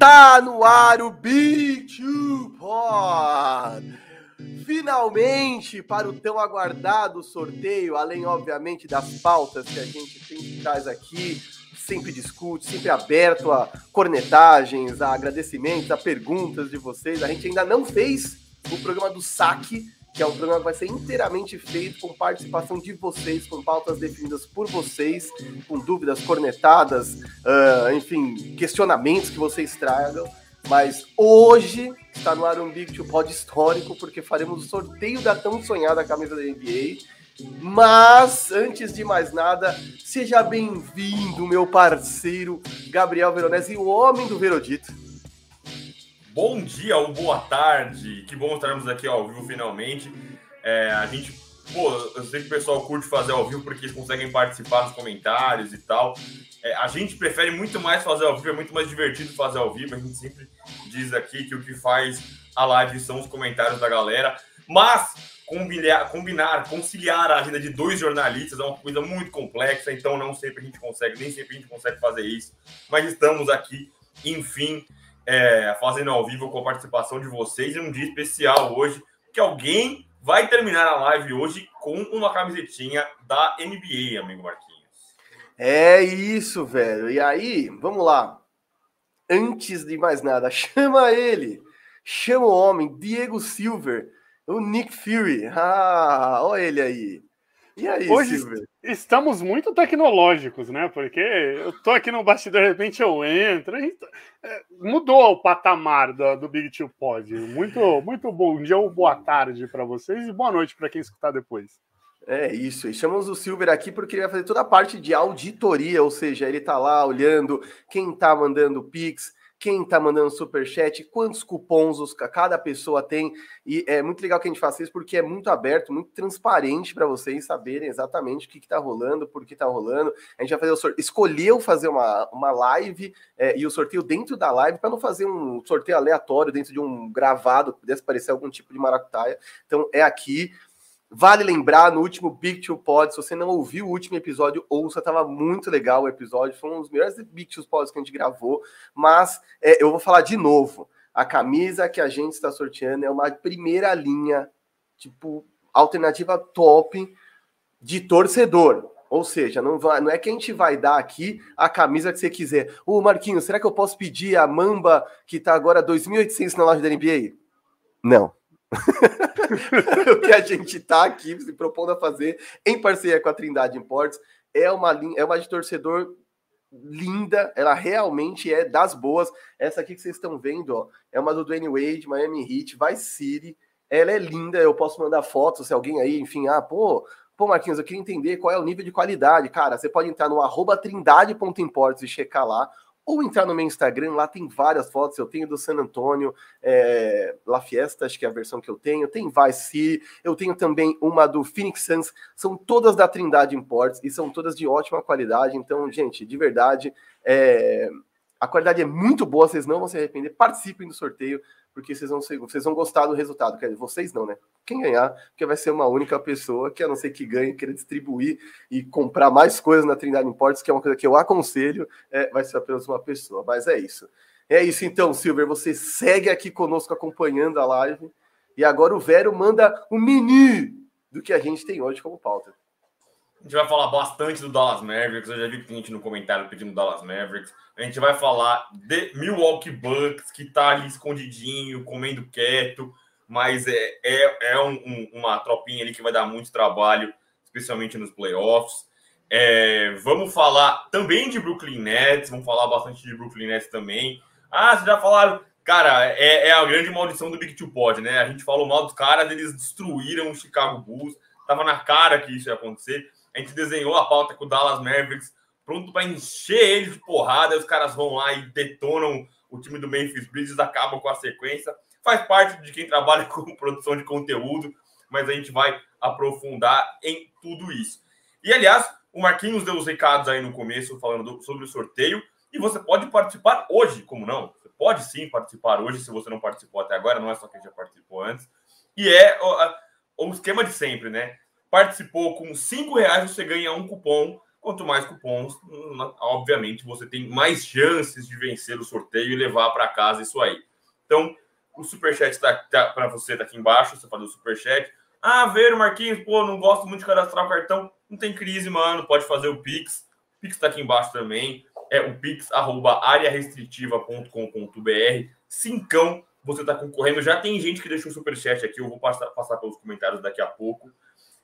Tá no ar o Big Two Pod! Finalmente, para o tão aguardado sorteio, além, obviamente, das pautas que a gente sempre traz aqui, sempre discute, sempre aberto a cornetagens, a agradecimentos, a perguntas de vocês. A gente ainda não fez o programa do saque, que é um programa que vai ser inteiramente feito com participação de vocês, com pautas definidas por vocês, com dúvidas, cornetadas, uh, enfim, questionamentos que vocês tragam. Mas hoje está no ar um Big Two Pod histórico, porque faremos o sorteio da tão sonhada camisa da NBA. Mas, antes de mais nada, seja bem-vindo, meu parceiro Gabriel Veronese, o homem do Verodito. Bom dia ou boa tarde, que bom estarmos aqui ao vivo finalmente. É, a gente, pô, eu sei que o pessoal curte fazer ao vivo porque eles conseguem participar nos comentários e tal. É, a gente prefere muito mais fazer ao vivo, é muito mais divertido fazer ao vivo. A gente sempre diz aqui que o que faz a live são os comentários da galera. Mas combinar, combinar, conciliar a agenda de dois jornalistas é uma coisa muito complexa, então não sempre a gente consegue, nem sempre a gente consegue fazer isso. Mas estamos aqui, enfim, é, fazendo ao vivo com a participação de vocês em um dia especial hoje, que alguém vai terminar a live hoje com uma camisetinha da NBA, amigo Marquinhos. É isso, velho. E aí, vamos lá. Antes de mais nada, chama ele. Chama o homem, Diego Silver, o Nick Fury. Ah, olha ele aí. E aí, Hoje Silver? estamos muito tecnológicos, né? Porque eu tô aqui no bastidor, de repente eu entro. Tá, é, mudou o patamar do, do Big Two Pod. Muito, muito bom dia ou boa tarde para vocês e boa noite para quem escutar depois. É isso, e chamamos o Silver aqui porque ele vai fazer toda a parte de auditoria, ou seja, ele tá lá olhando quem tá mandando Pix, quem tá mandando super chat, quantos cupons os, cada pessoa tem. E é muito legal que a gente faça isso porque é muito aberto, muito transparente para vocês saberem exatamente o que, que tá rolando, por que tá rolando. A gente vai fazer o sorteio. Escolheu fazer uma, uma live é, e o sorteio dentro da live para não fazer um sorteio aleatório dentro de um gravado que pudesse parecer algum tipo de maracutaia. Então é aqui. Vale lembrar, no último Big Two Pod, se você não ouviu o último episódio, ouça, tava muito legal o episódio, foi um dos melhores Big Two Pods que a gente gravou, mas é, eu vou falar de novo, a camisa que a gente está sorteando é uma primeira linha, tipo, alternativa top de torcedor. Ou seja, não, vai, não é que a gente vai dar aqui a camisa que você quiser. Ô, Marquinhos, será que eu posso pedir a Mamba que tá agora 2.800 na loja da NBA? Não. o que a gente está aqui se propondo a fazer em parceria com a Trindade Imports é uma é uma de torcedor linda, ela realmente é das boas. Essa aqui que vocês estão vendo, ó, é uma do Dwayne Wade, Miami Heat, Vice City. Ela é linda, eu posso mandar fotos se alguém aí, enfim, ah, pô, pô, Marquinhos, eu queria entender qual é o nível de qualidade. Cara, você pode entrar no arroba trindade.imports e checar lá, ou entrar no meu Instagram, lá tem várias fotos. Eu tenho do San Antônio, é, La Fiesta, acho que é a versão que eu tenho. Tem Vice City, eu tenho também uma do Phoenix Suns. São todas da Trindade Imports e são todas de ótima qualidade. Então, gente, de verdade, é, a qualidade é muito boa, vocês não vão se arrepender. Participem do sorteio porque vocês vão, vocês vão gostar do resultado. Quer dizer, vocês não, né? Quem ganhar, porque vai ser uma única pessoa que, a não ser que ganhe, querer distribuir e comprar mais coisas na Trindade Imports, que é uma coisa que eu aconselho, é, vai ser apenas uma pessoa. Mas é isso. É isso então, Silver. Você segue aqui conosco acompanhando a live. E agora o Vero manda o menu do que a gente tem hoje como pauta. A gente vai falar bastante do Dallas Mavericks. Eu já vi gente no comentário pedindo Dallas Mavericks. A gente vai falar de Milwaukee Bucks, que tá ali escondidinho, comendo quieto, mas é, é, é um, um, uma tropinha ali que vai dar muito trabalho, especialmente nos playoffs. É, vamos falar também de Brooklyn Nets, vamos falar bastante de Brooklyn Nets também. Ah, vocês já falaram. Cara, é, é a grande maldição do Big Two Pod, né? A gente falou mal dos caras, eles destruíram o Chicago Bulls. Tava na cara que isso ia acontecer. A gente desenhou a pauta com o Dallas Mavericks, pronto para encher eles de porrada. Os caras vão lá e detonam o time do Memphis Grizzlies, acabam com a sequência. Faz parte de quem trabalha com produção de conteúdo, mas a gente vai aprofundar em tudo isso. E aliás, o Marquinhos deu os recados aí no começo falando do, sobre o sorteio. E você pode participar hoje, como não? Você pode sim participar hoje, se você não participou até agora, não é só quem já participou antes. E é o, o esquema de sempre, né? Participou com cinco reais, você ganha um cupom Quanto mais cupons, obviamente, você tem mais chances de vencer o sorteio e levar para casa isso aí. Então, o superchat está tá, para você tá aqui embaixo, você faz o superchat. Ah, ver Marquinhos, pô, não gosto muito de cadastrar o cartão. Não tem crise, mano, pode fazer o Pix. O Pix está aqui embaixo também. É o pix, arroba arearestritiva.com.br. Cincão, você está concorrendo. Já tem gente que deixou o superchat aqui, eu vou passar, passar pelos comentários daqui a pouco.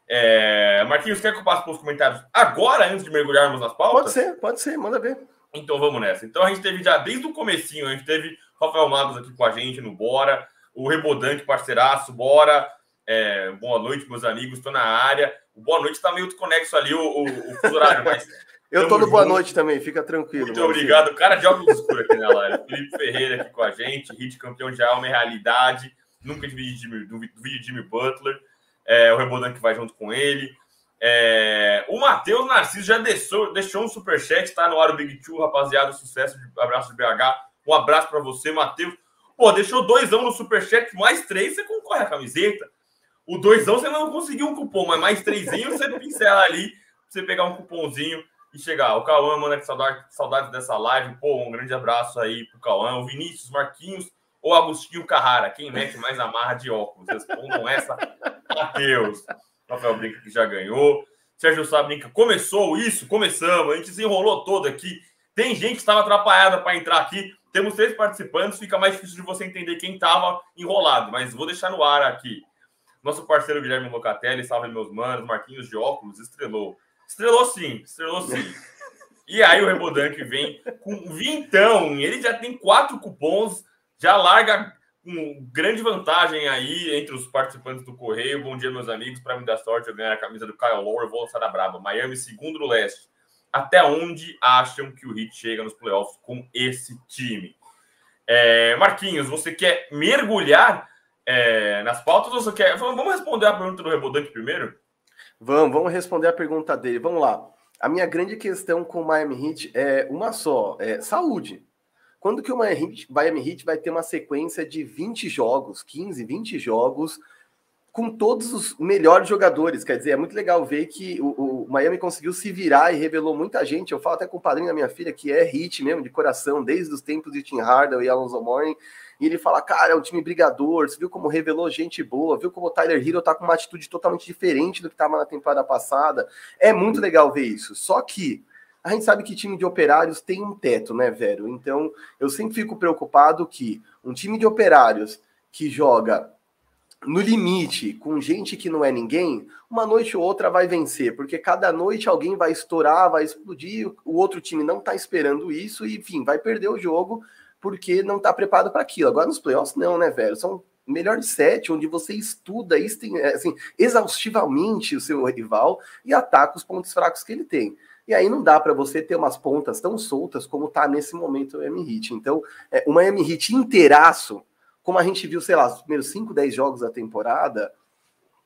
É... Marquinhos, quer que eu passe pelos comentários agora, antes de mergulharmos nas pautas? Pode ser, pode ser, manda ver. Então vamos nessa. Então a gente teve já desde o comecinho, a gente teve Rafael Magos aqui com a gente no Bora, o Rebodanque, parceiraço, Bora. É, boa noite, meus amigos, estou na área. O boa noite está meio desconexo ali, o, o, o horário, mas. Eu tô no boa noite também, fica tranquilo. Muito obrigado. Cara de óculos escuros aqui na live. Felipe Ferreira aqui com a gente. Hit campeão já é uma realidade. Nunca dividi do vídeo Jimmy Butler é, o Rebodan que vai junto com ele. É, o Matheus Narciso já deixou, deixou um superchat, tá no ar o Big Two, rapaziada. Sucesso, de, abraço de BH. Um abraço para você, Matheus. Pô, deixou doisão no superchat, mais três, você concorre à camiseta. O doisão você não conseguiu um cupom, mas mais trêsinho você pincela ali, você pegar um cupomzinho e chegar. O Cauã manda saudade, saudades dessa live. Pô, um grande abraço aí pro Cauã. O Vinícius Marquinhos ou Agostinho Carrara? Quem mete mais amarra de óculos? Respondam essa, Matheus. Rafael Brinca que já ganhou. Sérgio Sá brinca, começou isso? Começamos. A gente se enrolou todo aqui. Tem gente que estava atrapalhada para entrar aqui. Temos três participantes, fica mais difícil de você entender quem estava enrolado, mas vou deixar no ar aqui. Nosso parceiro Guilherme Locatelli, salve meus manos, Marquinhos de óculos, estrelou. Estrelou sim, estrelou sim. E aí o Rebodan que vem com vintão, ele já tem quatro cupons já larga com grande vantagem aí entre os participantes do Correio. Bom dia, meus amigos. Para me dar sorte, eu ganhar a camisa do Kyle Lowry, vou lançar a braba. Miami, segundo no leste. Até onde acham que o Heat chega nos playoffs com esse time? É, Marquinhos, você quer mergulhar é, nas pautas ou você quer. Vamos responder a pergunta do Rebodante primeiro? Vamos, vamos responder a pergunta dele. Vamos lá. A minha grande questão com o Miami Heat é uma só: é saúde. Quando que o Miami Heat vai ter uma sequência de 20 jogos, 15, 20 jogos, com todos os melhores jogadores? Quer dizer, é muito legal ver que o, o Miami conseguiu se virar e revelou muita gente. Eu falo até com o padrinho da minha filha, que é Heat mesmo, de coração, desde os tempos de Tim Hardaway e Alonso Mourning. E ele fala, cara, é um time brigador, você viu como revelou gente boa, viu como o Tyler Hero tá com uma atitude totalmente diferente do que estava na temporada passada. É muito legal ver isso. Só que a gente sabe que time de operários tem um teto, né, velho? Então, eu sempre fico preocupado que um time de operários que joga no limite, com gente que não é ninguém, uma noite ou outra vai vencer, porque cada noite alguém vai estourar, vai explodir, o outro time não tá esperando isso e, enfim, vai perder o jogo porque não tá preparado para aquilo. Agora nos playoffs não, né, velho? São melhor de sete, onde você estuda assim, exaustivamente o seu rival e ataca os pontos fracos que ele tem. E aí não dá para você ter umas pontas tão soltas como tá nesse momento o M-Hit. Então, é, uma M-Hit inteiraço, como a gente viu, sei lá, os primeiros 5, 10 jogos da temporada,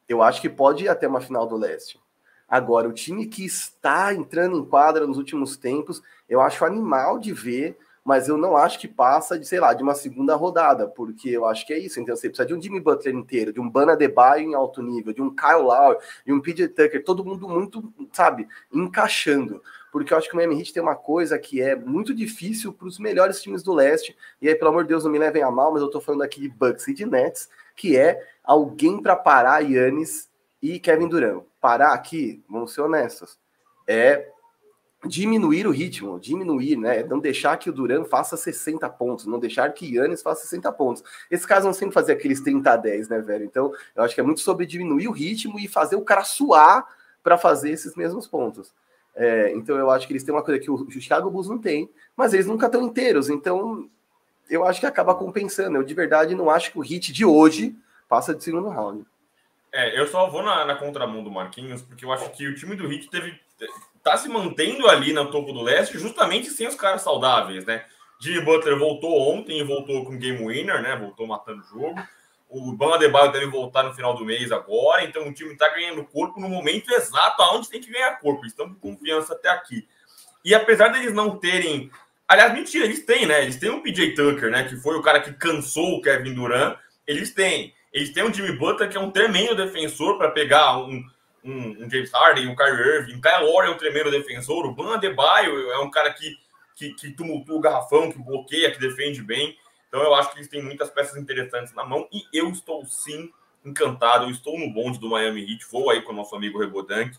eu acho que pode ir até uma final do leste. Agora, o time que está entrando em quadra nos últimos tempos, eu acho animal de ver mas eu não acho que passa de, sei lá, de uma segunda rodada, porque eu acho que é isso, então você precisa de um Jimmy Butler inteiro, de um Bana Debaio em alto nível, de um Kyle Lowry, de um PJ Tucker, todo mundo muito, sabe, encaixando, porque eu acho que o Miami Heat tem uma coisa que é muito difícil para os melhores times do leste, e aí, pelo amor de Deus, não me levem a mal, mas eu tô falando aqui de Bucks e de Nets, que é alguém para parar Yannis e Kevin Durant. Parar aqui, vamos ser honestos, é diminuir o ritmo, diminuir, né? Não deixar que o Duran faça 60 pontos, não deixar que Yannis faça 60 pontos. Esse caso não sempre fazer aqueles 30 a 10, né, velho? Então, eu acho que é muito sobre diminuir o ritmo e fazer o cara suar para fazer esses mesmos pontos. É, então, eu acho que eles têm uma coisa que o Chicago Bulls não tem, mas eles nunca estão inteiros. Então, eu acho que acaba compensando. Eu de verdade não acho que o hit de hoje passa de segundo round. É, eu só vou na, na contramão do Marquinhos, porque eu acho que o time do Hit teve tá se mantendo ali no topo do leste, justamente sem os caras saudáveis, né? Jimmy Butler voltou ontem e voltou com game winner, né? Voltou matando o jogo. O Bama Adebayo deve voltar no final do mês agora, então o time está ganhando corpo no momento exato aonde tem que ganhar corpo. Estão com confiança até aqui. E apesar deles não terem. Aliás, mentira, eles têm, né? Eles têm um PJ Tucker, né? Que foi o cara que cansou o Kevin Durant. Eles têm. Eles têm um Jimmy Butler, que é um tremendo defensor para pegar um, um, um James Harden, um Kyrie Irving, o Kyle Lowry é um tremendo defensor, o Ban Adebayo é um cara que, que, que tumultua o garrafão, que bloqueia, que defende bem. Então eu acho que eles têm muitas peças interessantes na mão e eu estou sim encantado, eu estou no bonde do Miami Heat, vou aí com o nosso amigo Rebodank.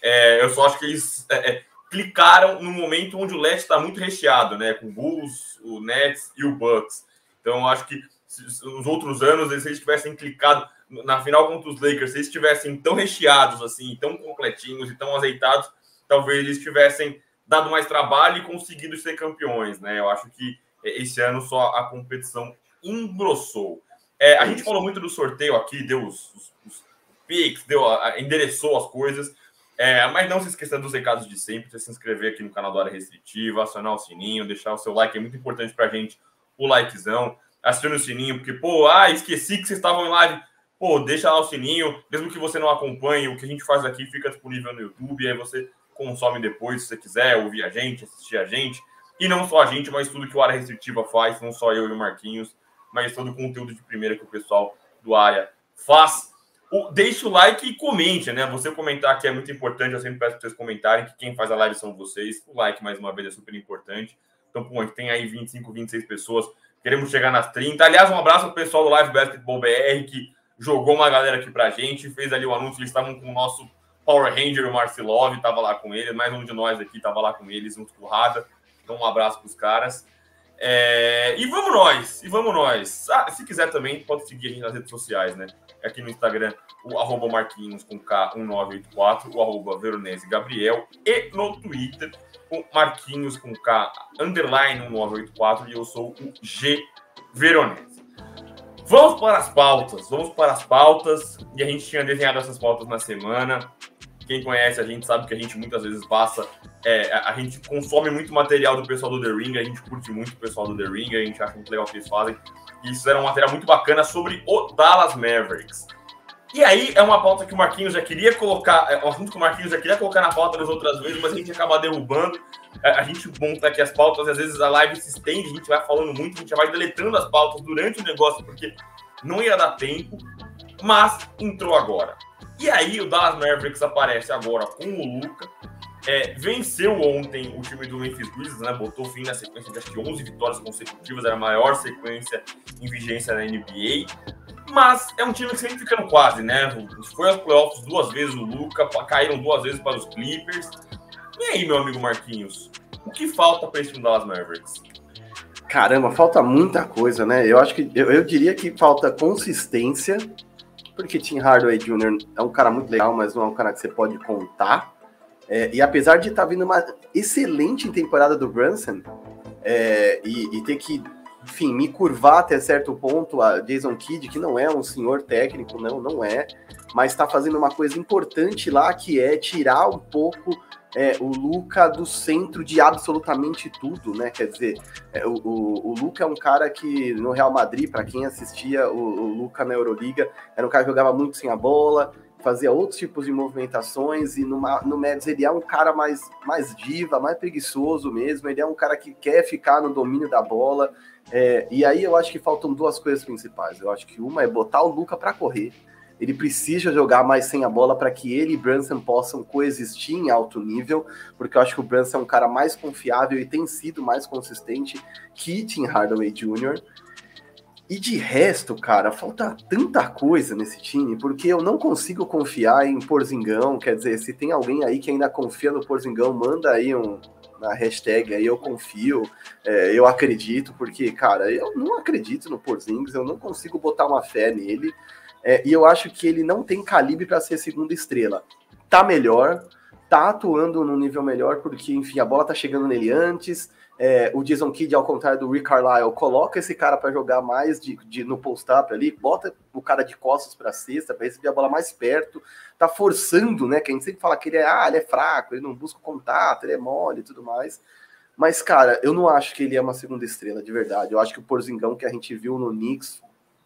É, eu só acho que eles é, é, clicaram no momento onde o leste está muito recheado, né? Com o Bulls, o Nets e o Bucks. Então eu acho que nos outros anos, se eles tivessem clicado na final contra os Lakers, se eles estivessem tão recheados, assim, tão completinhos e tão azeitados, talvez eles tivessem dado mais trabalho e conseguido ser campeões, né? Eu acho que esse ano só a competição engrossou. É, a gente falou muito do sorteio aqui, deu os, os, os pics, deu, endereçou as coisas, é, mas não se esqueça dos recados de sempre, de se inscrever aqui no canal do Área Restritiva, acionar o sininho, deixar o seu like, é muito importante pra gente, o likezão, acione o sininho, porque, pô, ah, esqueci que vocês estavam em live, pô, deixa lá o sininho, mesmo que você não acompanhe, o que a gente faz aqui fica disponível no YouTube, aí você consome depois, se você quiser, ouvir a gente, assistir a gente, e não só a gente, mas tudo que o Área Restritiva faz, não só eu e o Marquinhos, mas todo o conteúdo de primeira que o pessoal do Área faz. O, deixe o like e comente, né? Você comentar aqui é muito importante, eu sempre peço para vocês comentarem, que quem faz a live são vocês. O like, mais uma vez, é super importante. Então, pô, a gente tem aí 25, 26 pessoas, queremos chegar nas 30. Aliás, um abraço ao pessoal do Live Basketball BR, que jogou uma galera aqui pra gente, fez ali o anúncio, eles estavam com o nosso Power Ranger, o Marcelov, estava lá com ele, mais um de nós aqui estava lá com eles, junto com o Rada. Então, um abraço para os caras. É... E vamos nós, e vamos nós. Ah, se quiser também, pode seguir a gente nas redes sociais, né? Aqui no Instagram, o arroba Marquinhos com K1984, o arroba Veronese Gabriel, e no Twitter, o Marquinhos com K underline 1984, e eu sou o G Veronese. Vamos para as pautas, vamos para as pautas. E a gente tinha desenhado essas pautas na semana. Quem conhece a gente sabe que a gente muitas vezes passa. É, a gente consome muito material do pessoal do The Ring, a gente curte muito o pessoal do The Ring, a gente acha muito legal o que eles fazem. E isso era um material muito bacana sobre o Dallas Mavericks. E aí é uma pauta que o Marquinhos já queria colocar, é um assunto que o Marquinhos já queria colocar na pauta das outras vezes, mas a gente acaba derrubando. A gente monta aqui as pautas às vezes a live se estende, a gente vai falando muito, a gente vai deletando as pautas durante o negócio, porque não ia dar tempo, mas entrou agora. E aí o Dallas Mavericks aparece agora com o Luca. É, venceu ontem o time do Memphis Grizzlies, né? Botou fim na sequência de acho que 11 vitórias consecutivas, era a maior sequência em vigência na NBA. Mas é um time que sempre fica no quase, né? Foi aos playoffs duas vezes o Luca, caíram duas vezes para os Clippers. E aí, meu amigo Marquinhos, o que falta para esse Dallas Mavericks? Caramba, falta muita coisa, né? Eu acho que eu, eu diria que falta consistência, porque Tim Hardaway Jr. é um cara muito legal, mas não é um cara que você pode contar. É, e apesar de estar tá vindo uma excelente temporada do Brunson é, e, e ter que enfim, me curvar até certo ponto a Jason Kidd, que não é um senhor técnico, não, não é, mas está fazendo uma coisa importante lá, que é tirar um pouco é, o Luca do centro de absolutamente tudo, né? Quer dizer, é, o, o, o, Luca é um cara que no Real Madrid, para quem assistia o, o Luca na Euroliga, era um cara que jogava muito sem a bola, fazia outros tipos de movimentações e numa, no Mavs ele é um cara mais, mais diva, mais preguiçoso mesmo, ele é um cara que quer ficar no domínio da bola, é, e aí eu acho que faltam duas coisas principais. Eu acho que uma é botar o Luca para correr. Ele precisa jogar mais sem a bola para que ele e Brunson possam coexistir em alto nível, porque eu acho que o Brunson é um cara mais confiável e tem sido mais consistente que Tim Hardaway Jr. E de resto, cara, falta tanta coisa nesse time, porque eu não consigo confiar em Porzingão. Quer dizer, se tem alguém aí que ainda confia no Porzingão, manda aí um, na hashtag aí eu confio, é, eu acredito, porque, cara, eu não acredito no Porzingis, eu não consigo botar uma fé nele, é, e eu acho que ele não tem calibre para ser segunda estrela. Tá melhor, tá atuando no nível melhor, porque, enfim, a bola tá chegando nele antes, é, o Jason Kidd, ao contrário do Rick Carlisle, coloca esse cara para jogar mais de, de no post-up ali, bota o cara de costas para cesta, para receber a bola mais perto, tá forçando, né? Que a gente sempre fala que ele é, ah, ele é fraco, ele não busca contato, ele é mole e tudo mais. Mas, cara, eu não acho que ele é uma segunda estrela, de verdade. Eu acho que o Porzingão que a gente viu no Knicks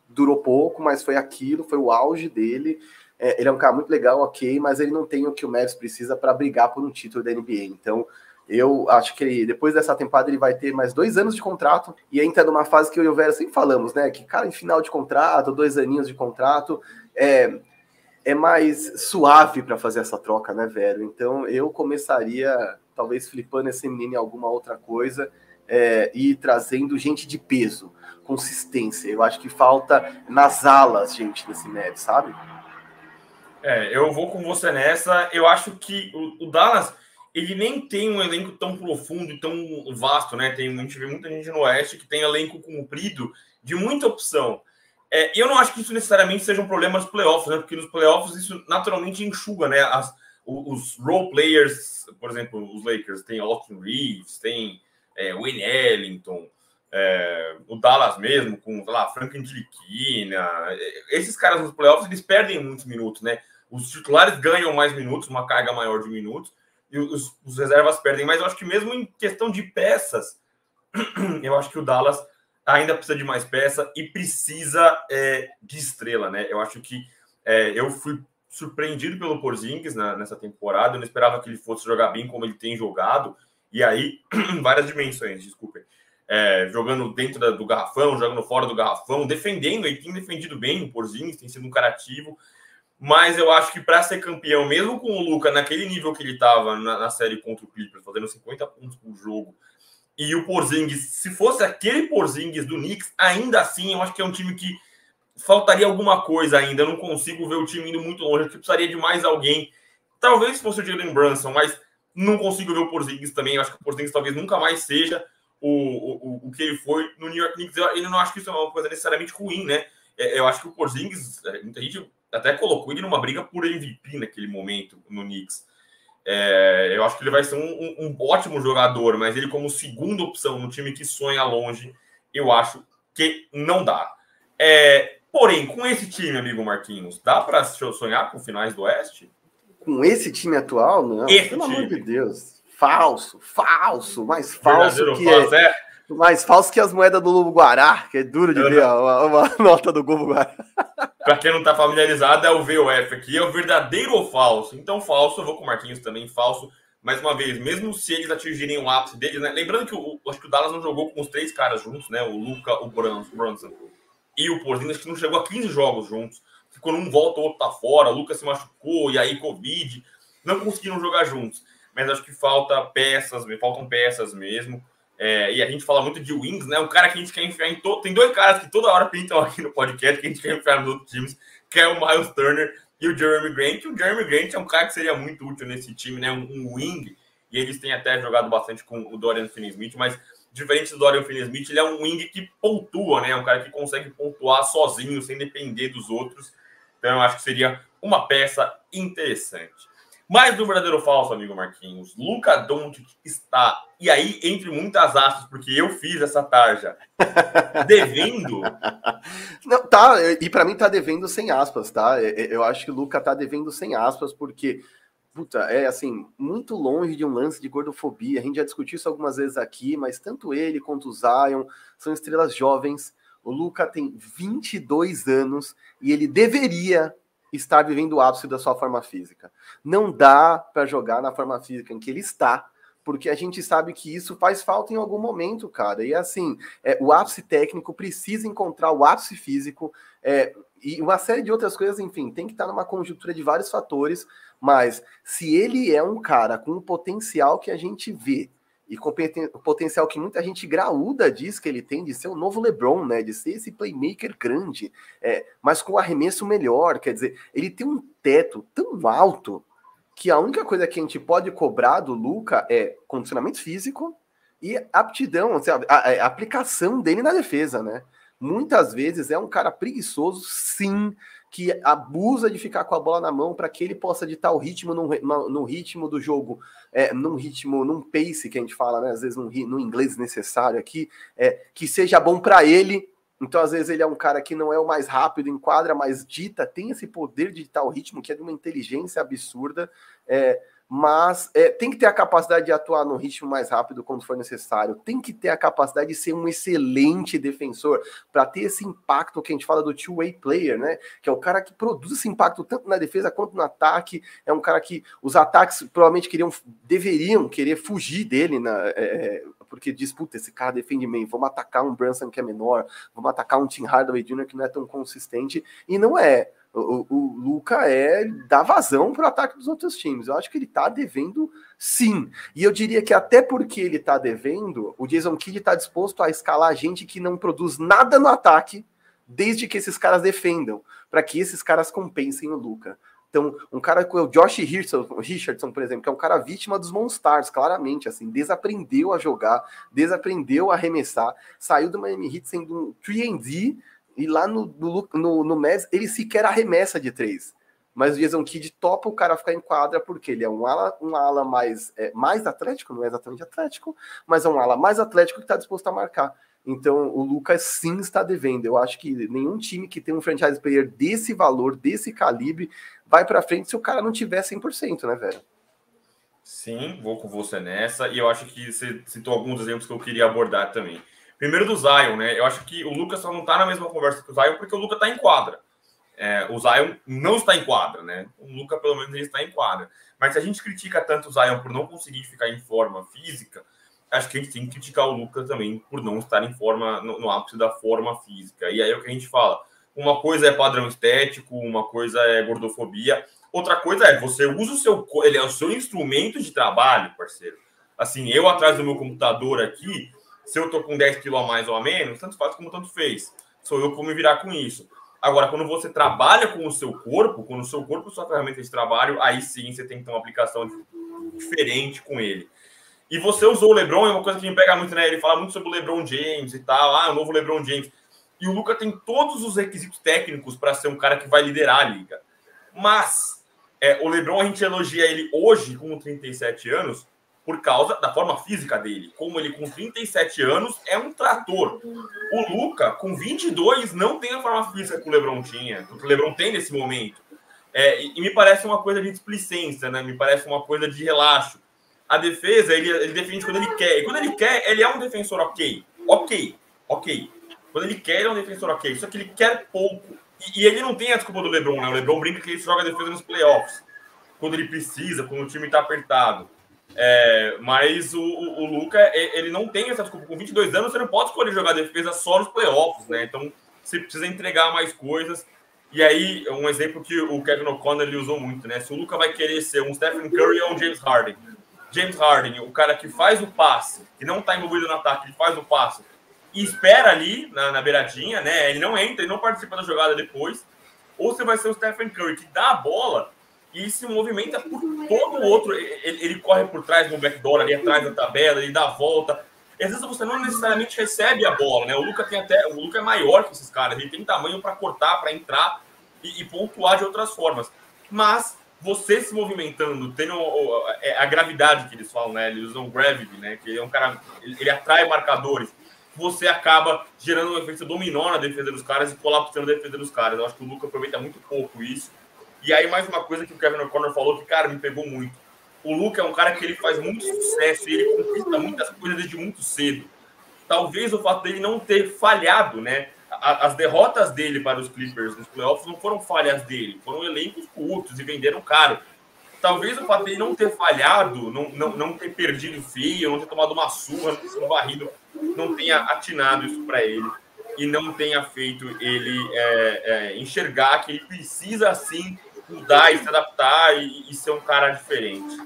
durou pouco, mas foi aquilo, foi o auge dele. É, ele é um cara muito legal, ok, mas ele não tem o que o Mavs precisa para brigar por um título da NBA. Então, eu acho que ele, depois dessa temporada ele vai ter mais dois anos de contrato e entra numa fase que eu e o Vera sempre falamos, né? Que, cara, em final de contrato, dois aninhos de contrato, é, é mais suave para fazer essa troca, né, velho? Então eu começaria, talvez, flipando esse menino em alguma outra coisa é, e trazendo gente de peso, consistência. Eu acho que falta nas alas, gente, nesse médio, sabe? É, eu vou com você nessa. Eu acho que o, o Dallas ele nem tem um elenco tão profundo e tão vasto, né? Tem, a gente vê muita gente no Oeste que tem elenco comprido de muita opção. É, eu não acho que isso necessariamente seja um problema nos playoffs, né? Porque nos playoffs isso naturalmente enxuga, né? As, os, role players, por exemplo, os Lakers tem Austin Reeves, tem é, Wayne Ellington, é, o Dallas mesmo, com, lá, Frank Antiliquina. É, esses caras nos playoffs, eles perdem muitos minutos, né? Os titulares ganham mais minutos, uma carga maior de minutos, e os, os reservas perdem. Mas eu acho que mesmo em questão de peças, eu acho que o Dallas ainda precisa de mais peça e precisa é, de estrela, né? Eu acho que é, eu fui surpreendido pelo Porzingis na, nessa temporada. Eu não esperava que ele fosse jogar bem como ele tem jogado. E aí, várias dimensões, desculpem. É, jogando dentro da, do garrafão, jogando fora do garrafão, defendendo, ele tem defendido bem o Porzingis, tem sido um cara ativo. Mas eu acho que para ser campeão, mesmo com o Luca naquele nível que ele estava na, na, série contra o Clippers, fazendo 50 pontos por jogo, e o Porzingis, se fosse aquele Porzingis do Knicks, ainda assim eu acho que é um time que faltaria alguma coisa ainda. Eu não consigo ver o time indo muito longe, que precisaria de mais alguém. Talvez fosse o Jalen Brunson, mas não consigo ver o Porzingis também. Eu acho que o Porzingis talvez nunca mais seja o, o, o que ele foi no New York Knicks. Eu, eu não acho que isso é uma coisa necessariamente ruim, né? É, eu acho que o Porzingis, é, muita gente até colocou ele numa briga por MVP naquele momento no Knicks. É, eu acho que ele vai ser um, um, um, ótimo jogador, mas ele como segunda opção no time que sonha longe, eu acho que não dá. É, porém, com esse time, amigo Marquinhos, dá para sonhar com finais do Oeste? Com esse time atual, não. Esse pelo time. amor de Deus. Falso, falso, mais falso que falso, é, é. Mais falso que as moedas do Lobo Guará, que é duro de eu ver uma, uma, nota do Globo Guará. Para quem não está familiarizado, é o VOF aqui, é o verdadeiro ou falso. Então, falso, eu vou com o Marquinhos também, falso. Mais uma vez, mesmo se eles atingirem o ápice deles, né? Lembrando que o, acho que o Dallas não jogou com os três caras juntos, né? O Luca, o Brunson e o Porzingis, que não chegou a 15 jogos juntos. Ficou num volta, o outro tá fora, o Luca se machucou, e aí Covid. Não conseguiram jogar juntos. Mas acho que falta peças, faltam peças mesmo. É, e a gente fala muito de wings, né? O cara que a gente quer enfiar em todo. Tem dois caras que toda hora pintam aqui no podcast que a gente quer enfiar nos outros times, que é o Miles Turner e o Jeremy Grant. O Jeremy Grant é um cara que seria muito útil nesse time, né? Um, um wing. E eles têm até jogado bastante com o Dorian Finney-Smith, mas diferente do Dorian Finney-Smith, ele é um wing que pontua, né? É um cara que consegue pontuar sozinho, sem depender dos outros. Então, eu acho que seria uma peça interessante. Mais do verdadeiro ou falso, amigo Marquinhos. Luca Doncic está, e aí, entre muitas aspas, porque eu fiz essa tarja, devendo. Não, tá, e para mim tá devendo sem aspas, tá? Eu acho que o Luca tá devendo sem aspas, porque, puta, é assim, muito longe de um lance de gordofobia. A gente já discutiu isso algumas vezes aqui, mas tanto ele quanto o Zion são estrelas jovens. O Luca tem 22 anos e ele deveria estar vivendo o ápice da sua forma física. Não dá para jogar na forma física em que ele está, porque a gente sabe que isso faz falta em algum momento, cara. E assim, é, o ápice técnico precisa encontrar o ápice físico é, e uma série de outras coisas, enfim, tem que estar numa conjuntura de vários fatores. Mas se ele é um cara com o potencial que a gente vê e com o potencial que muita gente graúda diz que ele tem de ser o novo LeBron, né? De ser esse playmaker grande, é, mas com arremesso melhor. Quer dizer, ele tem um teto tão alto que a única coisa que a gente pode cobrar do Luca é condicionamento físico e aptidão, assim, a, a, a aplicação dele na defesa, né? Muitas vezes é um cara preguiçoso, sim, que abusa de ficar com a bola na mão para que ele possa ditar o ritmo no, ritmo do jogo, é, num ritmo, num pace que a gente fala, né? Às vezes no, no inglês necessário aqui, é, que seja bom para ele. Então, às vezes, ele é um cara que não é o mais rápido em quadra, mas dita, tem esse poder de ditar o ritmo, que é de uma inteligência absurda. É, mas é, tem que ter a capacidade de atuar no ritmo mais rápido quando for necessário, tem que ter a capacidade de ser um excelente defensor para ter esse impacto que a gente fala do two-way player, né? Que é o cara que produz esse impacto tanto na defesa quanto no ataque. É um cara que os ataques provavelmente queriam, deveriam querer fugir dele na, é, é porque disputa, esse cara defende bem, vamos atacar um Brunson que é menor, vamos atacar um Tim Hardaway Jr. que não é tão consistente, e não é. O, o, Luca é dá vazão para o ataque dos outros times. Eu acho que ele está devendo sim. E eu diria que até porque ele está devendo, o Jason Kidd está disposto a escalar gente que não produz nada no ataque, desde que esses caras defendam, para que esses caras compensem o Luca. Então, um cara como o Josh Richardson, por exemplo, que é um cara vítima dos Monstars, claramente, assim, desaprendeu a jogar, desaprendeu a arremessar, saiu do Miami Heat sendo um 3D e lá no, no, no, no Mavs ele sequer arremessa de três. Mas o Jason Kidd topa o cara ficar em quadra porque ele é um ala, um ala mais, é, mais atlético, não é exatamente atlético, mas é um ala mais atlético que está disposto a marcar. Então o Lucas sim está devendo. Eu acho que nenhum time que tem um franchise player desse valor, desse calibre, vai para frente se o cara não tiver 100%, né, velho? Sim, vou com você nessa. E eu acho que você citou alguns exemplos que eu queria abordar também. Primeiro do Zion, né? Eu acho que o Lucas só não está na mesma conversa que o Zion porque o Lucas está em quadra. É, o Zion não está em quadra, né? O Lucas, pelo menos, ele está em quadra. Mas se a gente critica tanto o Zion por não conseguir ficar em forma física, acho que a gente tem que criticar o Lucas também por não estar em forma, no, no ápice da forma física. E aí é o que a gente fala. Uma coisa é padrão estético, uma coisa é gordofobia, outra coisa é você usa o seu. Ele é o seu instrumento de trabalho, parceiro. Assim, eu atrás do meu computador aqui, se eu tô com 10 quilos a mais ou a menos, tanto faz como tanto fez. Sou eu que vou me virar com isso. Agora, quando você trabalha com o seu corpo, quando o seu corpo é sua ferramenta de trabalho, aí sim você tem que ter uma aplicação diferente com ele. E você usou o LeBron, é uma coisa que me pega muito, né? Ele fala muito sobre o LeBron James e tal, ah, o novo LeBron James. E o Luca tem todos os requisitos técnicos para ser um cara que vai liderar a liga. Mas é, o LeBron, a gente elogia ele hoje, com 37 anos, por causa da forma física dele. Como ele, com 37 anos, é um trator. O Luca, com 22, não tem a forma física que o Lebron tinha, que o Lebron tem nesse momento. É, e, e, me parece uma coisa de displicência, né? Me parece uma coisa de relaxo. A defesa, ele, ele defende quando ele quer. E quando ele quer, ele é um defensor ok. Ok, ok. Quando ele quer, ele é um defensor ok. Só que ele quer pouco. E, e ele não tem a desculpa do Lebron, né? O Lebron brinca que ele joga defesa nos playoffs. Quando ele precisa, quando o time está apertado. É, mas o, o, Luca, ele não tem essa desculpa. Com 22 anos, você não pode escolher jogar defesa só nos playoffs, né? Então, você precisa entregar mais coisas. E aí, um exemplo que o Kevin O'Connor ele usou muito, né? Se o Luca vai querer ser um Stephen Curry ou um James Harden. James Harden, o cara que faz o passe, que não está envolvido no ataque, ele faz o passe e espera ali na, na beiradinha, né? Ele não entra, ele não participa da jogada depois. Ou você vai ser o Stephen Curry, que dá a bola e se movimenta por todo o outro. Ele, ele, corre por trás no backdoor, ali atrás da tabela, ele dá a volta. Às vezes você não necessariamente recebe a bola, né? O Luca tem até. O Luca é maior que esses caras, ele tem tamanho para cortar, para entrar e, e, pontuar de outras formas. Mas você se movimentando, tendo é, a gravidade que eles falam, né? Eles usam gravity, né? Que é um cara. Ele, ele atrai marcadores. Você acaba gerando um efeito dominó na defesa dos caras e colapsando a defesa dos caras. Eu acho que o Luca aproveita muito pouco isso. E aí, mais uma coisa que o Kevin O'Connor falou que, cara, me pegou muito. O Luca é um cara que ele faz muito sucesso e ele conquista muitas coisas desde muito cedo. Talvez o fato dele não ter falhado, né? As derrotas dele para os Clippers nos playoffs não foram falhas dele, foram elencos curtos e venderam caro. Talvez o fato dele não ter falhado, não, não, não ter perdido feio, não ter tomado uma surra, não ter sido varrido, não tenha atinado isso para ele e não tenha feito ele é, é, enxergar que ele precisa, sim, mudar e se adaptar e, e ser um cara diferente.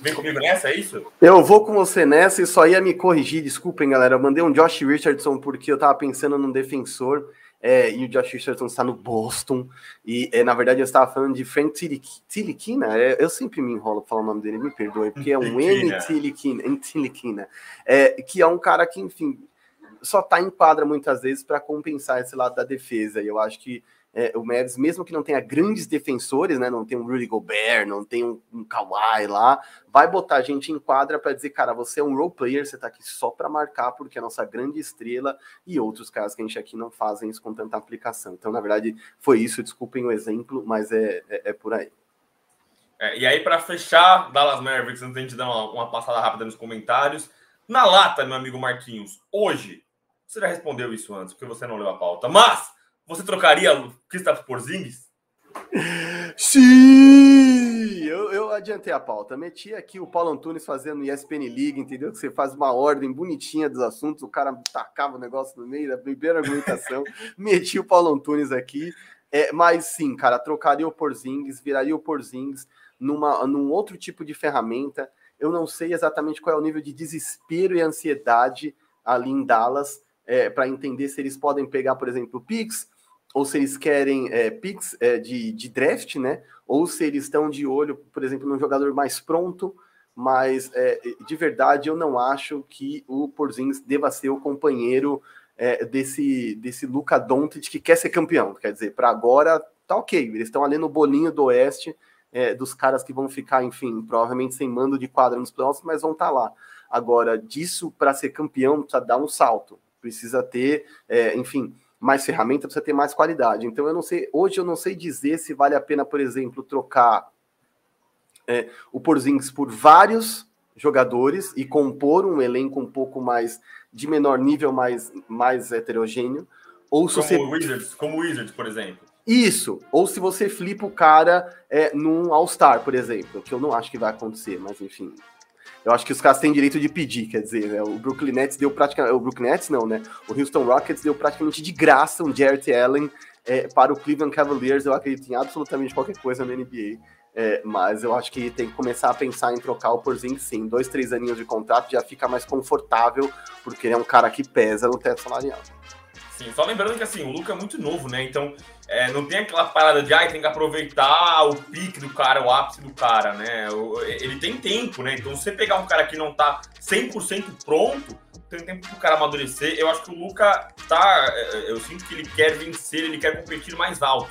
Vem comigo nessa, é isso? Eu vou com você nessa e só ia me corrigir, desculpem, galera. Eu mandei um Josh Richardson porque eu tava pensando num defensor é, e o Josh Richardson está no Boston. E é, na verdade eu estava falando de Frank Tilikina. É, eu sempre me enrolo para falar o nome dele, me perdoe, porque é um N Tilikina, é, que é um cara que, enfim, só tá em quadra muitas vezes para compensar esse lado da defesa. E eu acho que é, o Mavs, mesmo que não tenha grandes defensores, né, não tem um Rudy Gobert, não tem um, um Kawhi lá, vai botar a gente em quadra para dizer, cara, você é um role player, você tá aqui só para marcar porque é a nossa grande estrela e outros caras que a gente aqui não fazem isso com tanta aplicação. Então, na verdade, foi isso, desculpem o exemplo, mas é, é, é por aí. É, e aí, para fechar, Dallas Mavericks, antes de a gente dar uma, uma passada rápida nos comentários, na lata, meu amigo Marquinhos, hoje, você já respondeu isso antes, porque você não leu a pauta, mas você trocaria o Kristaps Porzingis? Sim! Eu, eu adiantei a pauta. Meti aqui o Paulo Antunes fazendo ESPN League, entendeu? Que você faz uma ordem bonitinha dos assuntos, o cara tacava o negócio no meio da primeira argumentação. Meti o Paulo Antunes aqui. É, mas sim, cara, trocaria o Porzingis, viraria o Porzingis numa, num outro tipo de ferramenta. Eu não sei exatamente qual é o nível de desespero e ansiedade ali em Dallas é, para entender se eles podem pegar, por exemplo, o Pix, ou se eles querem é, picks é, de, de draft, né? Ou se eles estão de olho, por exemplo, num jogador mais pronto. Mas é, de verdade eu não acho que o Porzingis deva ser o companheiro é, desse, desse Luca Doncic que quer ser campeão. Quer dizer, para agora tá ok. Eles estão ali no bolinho do Oeste é, dos caras que vão ficar, enfim, provavelmente sem mando de quadra nos playoffs, mas vão estar tá lá. Agora, disso para ser campeão, precisa dar um salto. Precisa ter, é, enfim, mais ferramenta, precisa ter mais qualidade. Então eu não sei, hoje eu não sei dizer se vale a pena, por exemplo, trocar é, o Porzingis por vários jogadores e compor um elenco um pouco mais de menor nível, mais, mais heterogêneo. Ou se como você... Wizards, como Wizards, por exemplo. Isso, ou se você flipa o cara é, num All-Star, por exemplo, que eu não acho que vai acontecer, mas enfim, eu acho que os caras têm direito de pedir, quer dizer, né? O Brooklyn Nets deu praticamente. O Brooklyn Nets não, né? O Houston Rockets deu praticamente de graça um Jarrett Allen é, para o Cleveland Cavaliers. Eu acredito em absolutamente qualquer coisa na NBA. É, mas eu acho que tem que começar a pensar em trocar o Porzingis sim. Dois, três aninhos de contrato já fica mais confortável, porque ele é um cara que pesa no teto salarial. Só lembrando que assim, o Luca é muito novo, né? Então é, não tem aquela parada de ah, tem que aproveitar o pique do cara, o ápice do cara, né? Ele tem tempo, né? Então, se você pegar um cara que não tá 100% pronto, tem tempo pro cara amadurecer. Eu acho que o Luca tá. É, eu sinto que ele quer vencer, ele quer competir mais alto.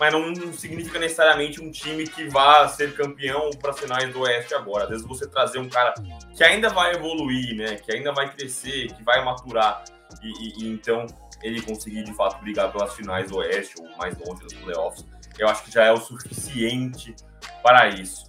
Mas não significa necessariamente um time que vá ser campeão para as finais do Oeste agora. Às vezes você trazer um cara que ainda vai evoluir, né? Que ainda vai crescer, que vai maturar. e, e, e então ele conseguir de fato brigar pelas finais do Oeste ou mais longe dos playoffs, eu acho que já é o suficiente para isso.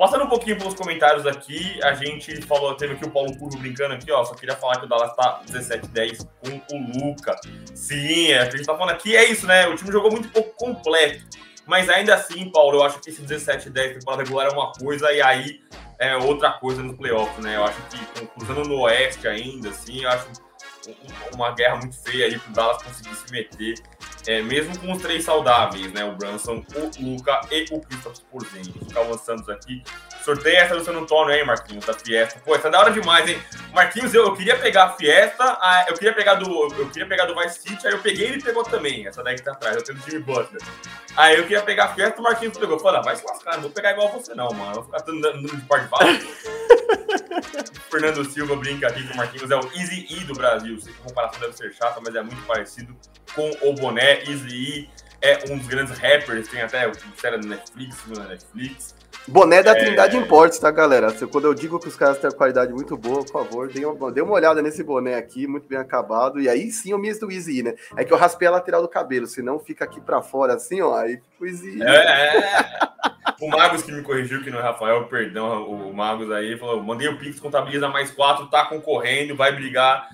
Passando um pouquinho pelos comentários aqui, a gente falou, teve aqui o Paulo Curvo brincando aqui, ó. Só queria falar que o Dallas tá 17-10 com o Luca. Sim, é, a gente tá falando aqui, é isso, né? O time jogou muito pouco completo. Mas ainda assim, Paulo, eu acho que esse 17-10 temporada regular é uma coisa e aí é outra coisa no playoff, né? Eu acho que cruzando no Oeste ainda, assim, eu acho uma guerra muito feia aí pro Dallas conseguir se meter, é, mesmo com os três saudáveis, né? O Brunson, o Luca e o Christopher Porzingis. O Calvin Santos aqui. Sorteio essa do San Antônio, hein, Marquinhos, da Fiesta. Pô, essa é da hora demais, hein? Marquinhos, eu, eu queria pegar a Fiesta, a, eu queria pegar do eu queria pegar do Vice City, aí eu peguei e ele pegou também. Essa daí que tá atrás, eu tenho do Jimmy Butler. Aí eu queria pegar a Fiesta, o Marquinhos pegou. Falei, ah, vai se lascar, não vou pegar igual você não, mano. Eu vou ficar dando de parte Fernando Silva brinca aqui com o Marquinhos, é o Easy E do Brasil. Sei que a comparação deve ser chata, mas é muito parecido com o boné. Easy E é um dos grandes rappers, tem até série da Netflix, na Netflix. Boné da é... Trindade Imports, tá, galera? Quando eu digo que os caras têm qualidade muito boa, por favor, dê uma, dê uma olhada nesse boné aqui, muito bem acabado. E aí sim o Miss do Easy, né? É que eu raspei a lateral do cabelo, senão fica aqui pra fora assim, ó, aí fica o Easy. É, é. o Magos que me corrigiu, que não é Rafael, perdão, o Magos aí, falou: mandei o Pix, contabiliza mais quatro, tá concorrendo, vai brigar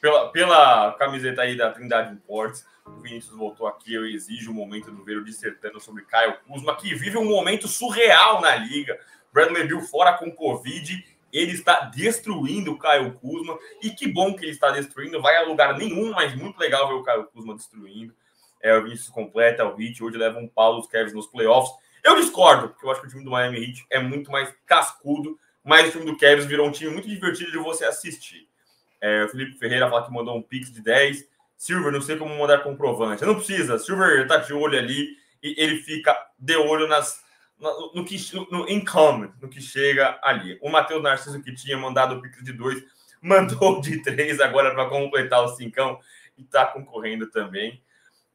pela, pela camiseta aí da Trindade Imports. O Vinícius voltou aqui, eu exijo o momento do Veiro dissertando sobre Caio Kuzma, que vive um momento surreal na liga. Bradley Bill fora com Covid, ele está destruindo o Caio Kuzma, e que bom que ele está destruindo, vai a lugar nenhum, mas muito legal ver o Caio Kuzma destruindo. É, o Vinícius completa o hit, hoje leva um pau dos Cavs nos playoffs. Eu discordo, porque eu acho que o time do Miami Heat é muito mais cascudo, mas o time do Cavs virou um time muito divertido de você assistir. É, o Felipe Ferreira fala que mandou um pix de 10. Silver, não sei como mandar comprovante. Não precisa. Silver tá de olho ali e ele fica de olho nas, no, no que no, no income, no que chega ali. O Matheus Narciso, que tinha mandado o Pix de 2, mandou de 3 agora para completar o 5 e está concorrendo também.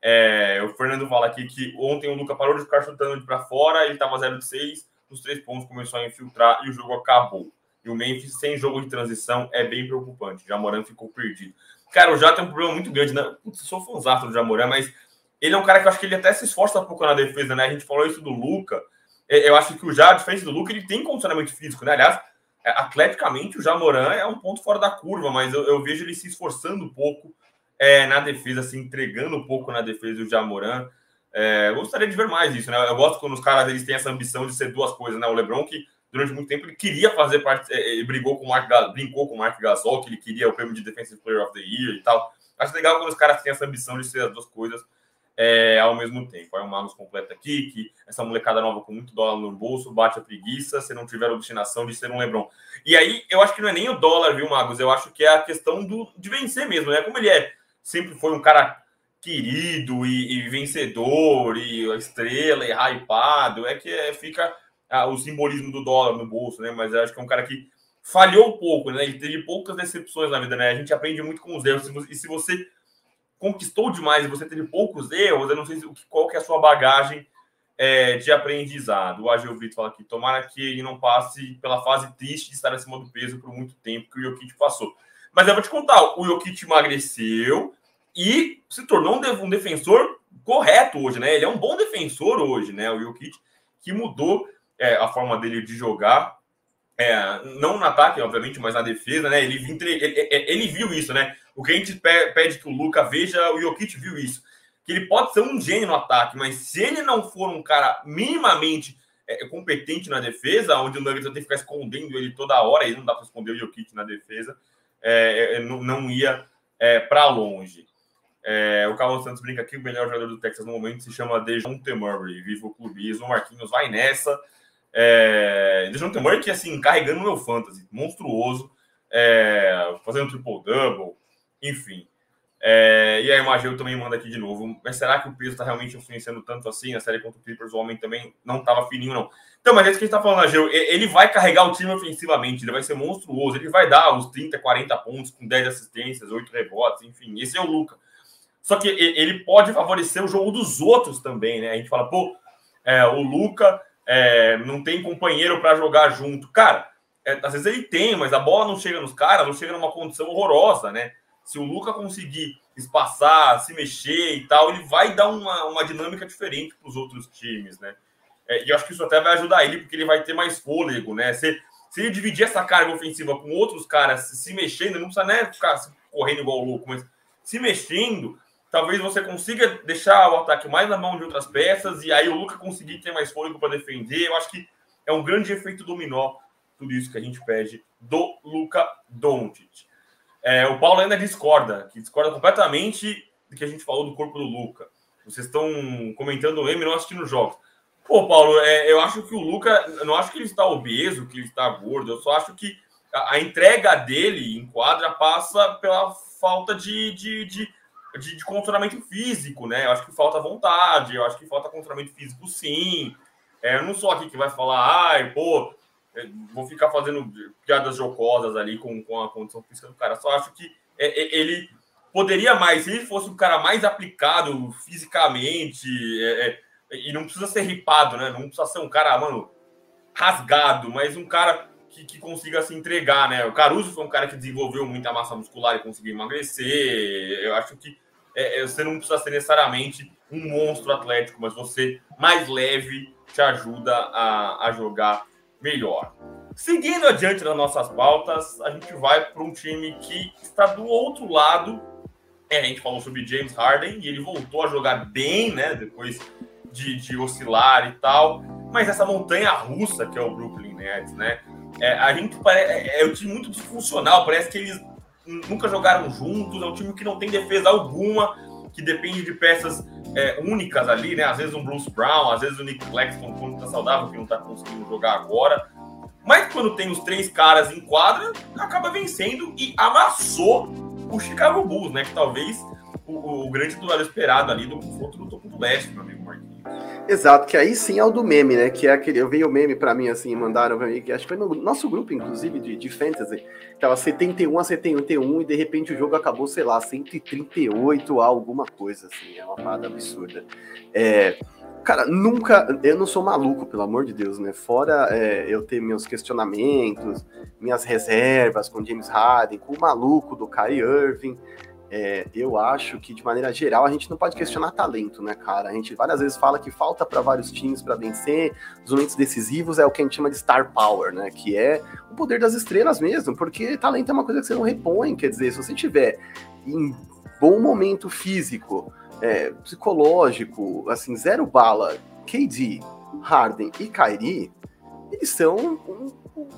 É, o Fernando fala aqui que ontem o Luca parou de ficar chutando para fora, ele estava 0 de 6, nos três pontos começou a infiltrar e o jogo acabou. E o Memphis sem jogo de transição é bem preocupante. Já Jamoran ficou perdido. Cara, o Já tem um problema muito grande. Né? Putz, sou fãzão do Jamoran, mas ele é um cara que eu acho que ele até se esforça um pouco na defesa, né? A gente falou isso do Luca. É, eu acho que o Já, a diferença do Luca, ele tem condicionamento físico, né? Aliás, é, atleticamente, o Jamoran é um ponto fora da curva, mas eu, eu vejo ele se esforçando um pouco é, na defesa, se entregando um pouco na defesa do Jamoran. É, gostaria de ver mais isso, né? Eu gosto quando os caras eles têm essa ambição de ser duas coisas, né? O LeBron que durante muito tempo ele queria fazer parte, é, ele brigou com o Mark, brincou com o Mark Gasol, que ele queria o prêmio de Defensive Player of the Year e tal. Acho legal quando os caras têm essa ambição de ser as duas coisas é, ao mesmo tempo. Aí o Magnus completa aqui que essa molecada nova com muito dólar no bolso bate a preguiça se não tiver obstinação de ser um Lebron. E aí eu acho que não é nem o dólar, viu, Magnus? Eu acho que é a questão do, de vencer mesmo, né? Como ele é, sempre foi um cara querido e, e vencedor e estrela e hypado, é que é, fica ah, o simbolismo do dólar no bolso, né? Mas acho que é um cara que falhou pouco, né? Ele teve poucas decepções na vida, né? A gente aprende muito com os erros. E se você conquistou demais e você teve poucos erros, eu não sei qual que é a sua bagagem é, de aprendizado. O Agil Brito fala aqui, tomara que ele não passe pela fase triste de estar acima do peso por muito tempo que o Jokic passou. Mas eu vou te contar, o Jokic emagreceu e se tornou um, defensor correto hoje, né? Ele é um bom defensor hoje, né? O Jokic que mudou é, a forma dele de jogar, é, não no ataque, obviamente, mas na defesa, né? Ele, ele, ele viu isso, né? O que a gente pede que o Luca veja, o Jokic viu isso. Que ele pode ser um gênio no ataque, mas se ele não for um cara minimamente é, competente na defesa, onde o Nuggets vai ter que ficar escondendo ele toda hora, e não dá para esconder o Jokic na defesa, é, é não, não, ia é, para longe. É, o Carlos Santos brinca aqui, o melhor jogador do Texas no momento se chama Dejounte Murray. Viva o clubismo, Marquinhos vai nessa. É, Dejounte Murray que, assim, carregando meu fantasy, monstruoso, é, fazendo triple-double, enfim. É, e a Imageu também manda aqui de novo. Mas será que o peso está realmente influenciando tanto assim? A série contra o Clippers, o homem também não estava fininho, não. Então, mas é isso que a gente está falando, Ageu. Ele vai carregar o time ofensivamente, ele vai ser monstruoso, ele vai dar os 30, 40 pontos com 10 assistências, 8 rebotes, enfim. Esse é o Luca. Só que ele pode favorecer o jogo dos outros também, né? A gente fala, pô, é, o Luca é, não tem companheiro para jogar junto. Cara, é, às vezes ele tem, mas a bola não chega nos caras, não chega numa condição horrorosa, né? se o Luca conseguir espaçar, se mexer e tal, ele vai dar uma, uma dinâmica diferente para os outros times, né? É, e eu acho que isso até vai ajudar ele, porque ele vai ter mais fôlego, né? Se, se ele dividir essa carga ofensiva com outros caras se mexendo, não precisa né, ficar correndo igual louco, mas se mexendo, talvez você consiga deixar o ataque mais na mão de outras peças e aí o Luca conseguir ter mais fôlego para defender. Eu acho que é um grande efeito dominó tudo isso que a gente pede do Luca Doncic. É, o Paulo ainda discorda, que discorda completamente do que a gente falou do corpo do Luca. Vocês estão comentando o M não assistindo jogos. Pô, Paulo, é, eu acho que o Luca, não acho que ele está obeso, que ele está gordo, eu só acho que a, a entrega dele em quadra passa pela falta de, de, de, de, de condicionamento físico, né? Eu acho que falta vontade, eu acho que falta condicionamento físico, sim. É, eu não sou aqui que vai falar, ai, pô, vou ficar fazendo piadas jocosas ali com, com a condição física do cara. Só acho que é, é, ele poderia mais, se ele fosse um cara mais aplicado fisicamente, é, é, e não precisa ser ripado, né? Não precisa ser um cara, mano, rasgado, mas um cara que, que consiga se entregar, né? O Caruso foi um cara que desenvolveu muita massa muscular e conseguiu emagrecer. Eu acho que é, é, você não precisa ser necessariamente um monstro atlético, mas você mais leve te ajuda a, a jogar melhor. Seguindo adiante das nossas pautas, a gente vai para um time que está do outro lado. É, a gente falou sobre James Harden e ele voltou a jogar bem, né? Depois de, de oscilar e tal. Mas essa montanha russa que é o Brooklyn Nets, né? É, a gente parece, é, é um time muito disfuncional, parece que eles nunca jogaram juntos, é um time que não tem defesa alguma, que depende de peças é, únicas ali, né? Às vezes um Bruce Brown, às vezes o Nick Claxton quando tá saudável, que não tá conseguindo jogar agora. Mas quando tem os três caras em quadra, acaba vencendo e amassou o Chicago Bulls, né? Que talvez o, o grande duelo esperado ali do confronto do topo do leste, meu amigo. Exato, que aí sim é o do meme, né? Que é aquele. Eu vi o meme para mim, assim, mandaram pra mim, que acho que foi no nosso grupo, inclusive, de, de fantasy. Tava 71 a 71 e de repente o jogo acabou, sei lá, 138 a alguma coisa, assim. É uma parada absurda. É. Cara, nunca. Eu não sou maluco, pelo amor de Deus, né? Fora é, eu ter meus questionamentos, minhas reservas com James Harden, com o maluco do Kyrie Irving. É, eu acho que, de maneira geral, a gente não pode questionar talento, né, cara? A gente várias vezes fala que falta para vários times para vencer. Os momentos decisivos é o que a gente chama de star power, né? Que é o poder das estrelas mesmo, porque talento é uma coisa que você não repõe. Quer dizer, se você tiver em bom momento físico, é, psicológico, assim, zero bala, KD, Harden e Kyrie, eles são um,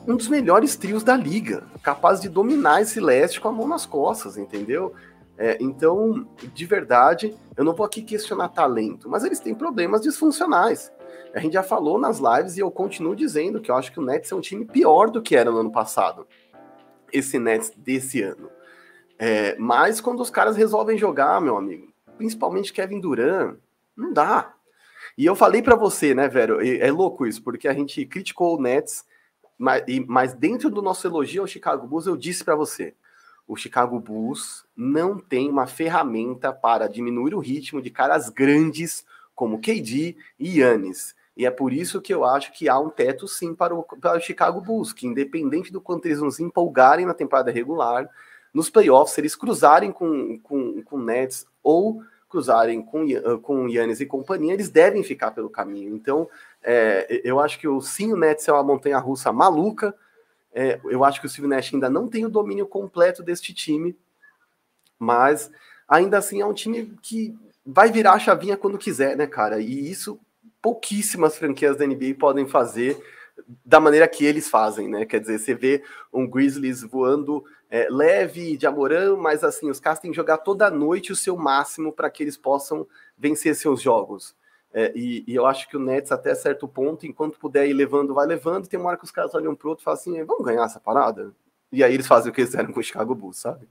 um, dos melhores trios da liga, capaz de dominar esse leste com a mão nas costas, entendeu? É, então, de verdade, eu não vou aqui questionar talento, mas eles têm problemas disfuncionais. A gente já falou nas lives e eu continuo dizendo que eu acho que o Nets é um time pior do que era no ano passado. Esse Nets desse ano. É, mas quando os caras resolvem jogar, meu amigo, principalmente Kevin Durant, não dá. E eu falei para você, né, velho? É louco isso, porque a gente criticou o Nets, mas, mas dentro do nosso elogio ao Chicago Bulls, eu disse para você: o Chicago Bulls não tem uma ferramenta para diminuir o ritmo de caras grandes como KD e Yannis. E é por isso que eu acho que há um teto sim para o, para o Chicago Bulls, que independente do quanto eles nos empolgarem na temporada regular, nos playoffs, se eles cruzarem com, com, com Nets ou cruzarem com, com Yannis e companhia, eles devem ficar pelo caminho. Então, é, eu acho que o sim, o Nets é uma montanha russa maluca. É, eu acho que o Steve Nash ainda não tem o domínio completo deste time, mas ainda assim é um time que vai virar a chavinha quando quiser, né, cara? E isso pouquíssimas franquias da NBA podem fazer da maneira que eles fazem, né? Quer dizer, você vê um Grizzlies voando é, leve de Amorã, mas assim, os caras têm que jogar toda noite o seu máximo para que eles possam vencer seus jogos. É, e, e, eu acho que o Nets, até certo ponto, enquanto puder ir levando, vai levando. Tem uma hora que os caras olham pro outro e falam assim: vamos ganhar essa parada? E aí eles fazem o que fizeram com o Chicago Bulls, sabe?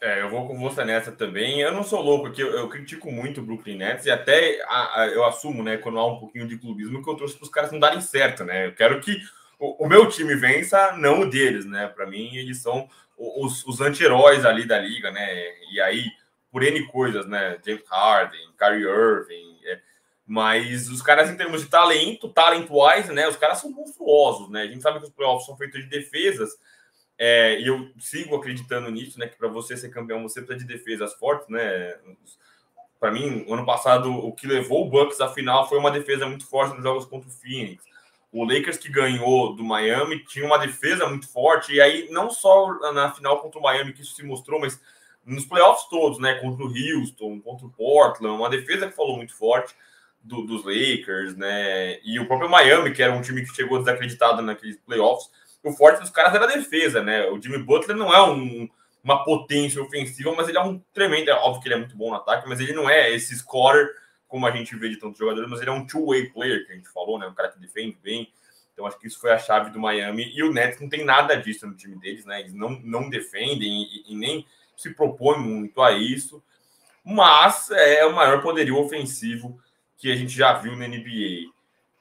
É, eu vou com você nessa também. Eu não sou louco aqui, eu, eu critico muito o Brooklyn Nets e até a, a, eu assumo, né, quando há um pouquinho de clubismo, que eu trouxe para os caras não darem certo, né? Eu quero que o, o meu time vença, não o deles, né? Para mim, eles são os, os anti-heróis ali da liga, né? E aí, por N coisas, né? James Harden, Kyrie Irving, mas os caras, em termos de talento, talent-wise, né? Os caras são monstruosos, né? A gente sabe que os playoffs são feitos de defesas, é, e eu sigo acreditando nisso, né? Que para você ser campeão, você precisa de defesas fortes, né? Para mim, ano passado, o que levou o Bucks à final foi uma defesa muito forte nos jogos contra o Phoenix. O Lakers que ganhou do Miami tinha uma defesa muito forte, e aí não só na final contra o Miami que isso se mostrou, mas nos playoffs todos, né? Contra o Houston, contra o Portland, uma defesa que falou muito forte do, dos Lakers, né? E o próprio Miami, que era um time que chegou desacreditado naqueles playoffs o forte dos caras era a defesa, né? O Jimmy Butler não é um, uma potência ofensiva, mas ele é um tremendo. É óbvio que ele é muito bom no ataque, mas ele não é esse scorer como a gente vê de tantos jogadores, mas ele é um two-way player, que a gente falou, né? Um cara que defende bem. Então acho que isso foi a chave do Miami. E o Nets não tem nada disso no time deles, né? Eles não, não defendem e, e nem se propõem muito a isso. Mas é o maior poderio ofensivo que a gente já viu na NBA.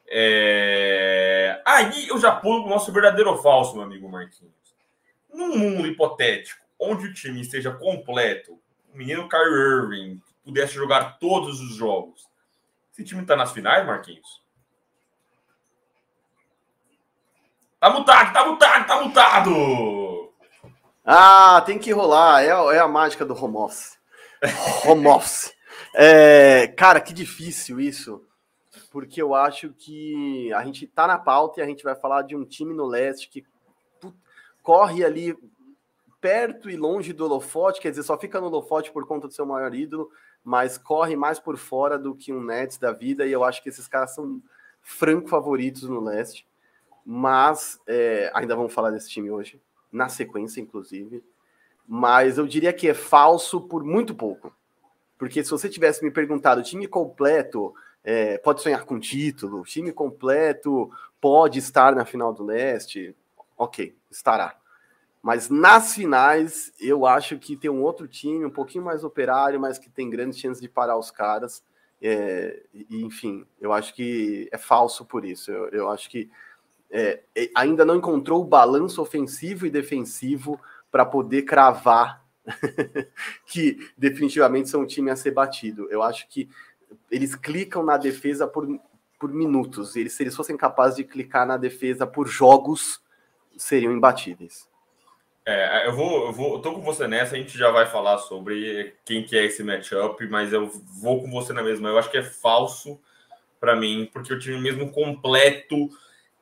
É... Aí eu já pulo o nosso verdadeiro ou falso, meu amigo Marquinhos. Num mundo hipotético, onde o time esteja completo, o menino Kyrie Irving pudesse jogar todos os jogos, esse time tá nas finais, Marquinhos? Tá mutado, tá mutado, tá mutado! Ah, tem que rolar. É, é a mágica do home office. Home office. É, cara, que difícil isso porque eu acho que a gente tá na pauta e a gente vai falar de um time no leste que corre ali perto e longe do holofote, quer dizer, só fica no holofote por conta do seu maior ídolo, mas corre mais por fora do que um Nets da vida, e eu acho que esses caras são franco favoritos no leste. Mas é, ainda vamos falar desse time hoje, na sequência, inclusive. Mas eu diria que é falso por muito pouco. Porque se você tivesse me perguntado time completo, é, pode sonhar com título, time completo pode estar na final do leste, ok, estará. Mas nas finais, eu acho que tem um outro time um pouquinho mais operário, mas que tem grandes chances de parar os caras. É, e, enfim, eu acho que é falso por isso. Eu, eu acho que é, é ainda não encontrou o balanço ofensivo e defensivo para poder cravar que definitivamente são um time a ser batido. Eu acho que eles clicam na defesa por, por minutos. Eles, se eles fossem capazes de clicar na defesa por jogos, seriam imbatíveis. É, eu vou, eu vou, eu tô com você nessa, a gente já vai falar sobre quem que é esse matchup, mas eu vou com você na mesma. Eu acho que é falso para mim, porque o time mesmo completo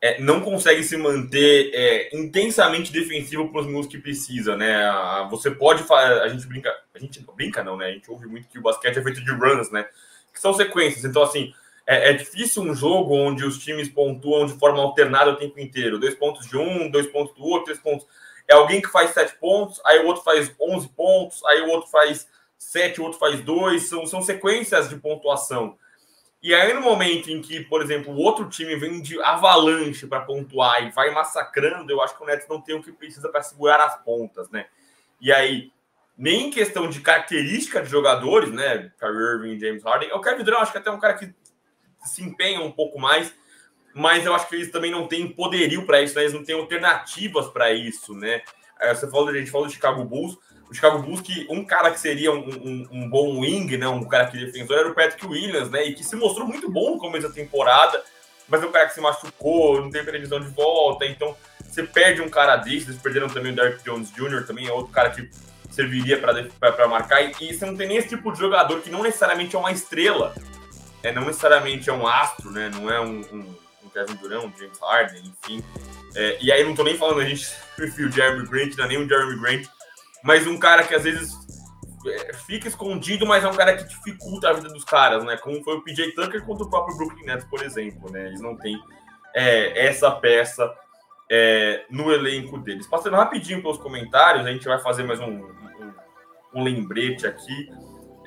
é, não consegue se manter é, intensamente defensivo para os minutos que precisa, né? Você pode. A gente brinca. A gente não brinca, não, né? A gente ouve muito que o basquete é feito de runs, né? Que são sequências. Então, assim, é, é difícil um jogo onde os times pontuam de forma alternada o tempo inteiro. Dois pontos de um, dois pontos do outro, três pontos. É alguém que faz sete pontos, aí o outro faz onze pontos, aí o outro faz sete, o outro faz dois. São, são sequências de pontuação. E aí, no momento em que, por exemplo, o outro time vem de avalanche para pontuar e vai massacrando, eu acho que o Nets não tem o que precisa para segurar as pontas, né? E aí, nem em questão de característica de jogadores, né? Kyrie Irving, James Harden, o Kevin Durant acho que até é um cara que se empenha um pouco mais, mas eu acho que eles também não têm poderio para isso, né? Eles não têm alternativas para isso, né? Você falou, a gente falou do Chicago Bulls, o Chicago Bulls, que um cara que seria um, um, um, bom wing, né, um cara que defensor, era o Patrick Williams, né, e que se mostrou muito bom no começo da temporada, mas é um cara que se machucou, não tem previsão de volta, então você perde um cara desse, eles perderam também o Derrick Jones Jr., também é outro cara que serviria para marcar, e, e você não tem nem esse tipo de jogador que não necessariamente é uma estrela, é, não necessariamente é um astro, né, não é um, um, um Kevin Durant, um James Harden, enfim, é, e aí não tô nem falando a gente o Jeremy Grant, não é nem um Jeremy Grant, mas um cara que às vezes é, fica escondido, mas é um cara que dificulta a vida dos caras, né? Como foi o PJ Tucker contra o próprio Brooklyn Nets, por exemplo, né? Eles não têm é, essa peça é, no elenco deles. Passando rapidinho pelos comentários, a gente vai fazer mais um, um, um lembrete aqui.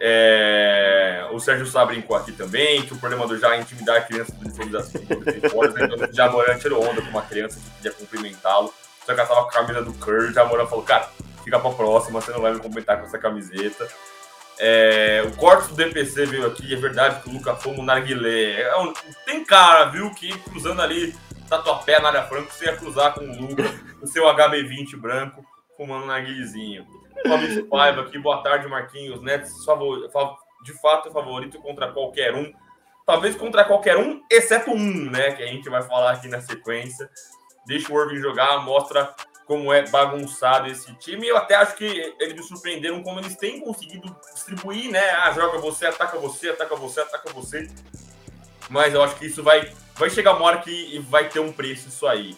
É, o Sérgio Sá brincou aqui também, que o problema do já é intimidar a criança do infelização fora, né? Então, já Moran tirou onda com uma criança que queria cumprimentá-lo, só que ela tava com a camisa do Curry, já Moran falou, cara, fica para próxima, você não vai me completar com essa camiseta. É, o corte do DPC veio aqui, é verdade que o Luca Fomo narguilé. É um, tem cara, viu, que cruzando ali Tatuapé na área franca, você ia cruzar com o Luca, o seu HB20 branco, fumando narguilhezinho. Fabrício Paiva aqui, boa tarde, Marquinhos. Nets, favor, de fato, favorito contra qualquer um. Talvez contra qualquer um, exceto um, né? Que a gente vai falar aqui na sequência. Deixa o Irving jogar, mostra como é bagunçado esse time. Eu até acho que eles me surpreenderam como eles têm conseguido distribuir, né? Ah, joga você, ataca você, ataca você, ataca você. Mas eu acho que isso vai, vai chegar uma hora que vai ter um preço isso aí.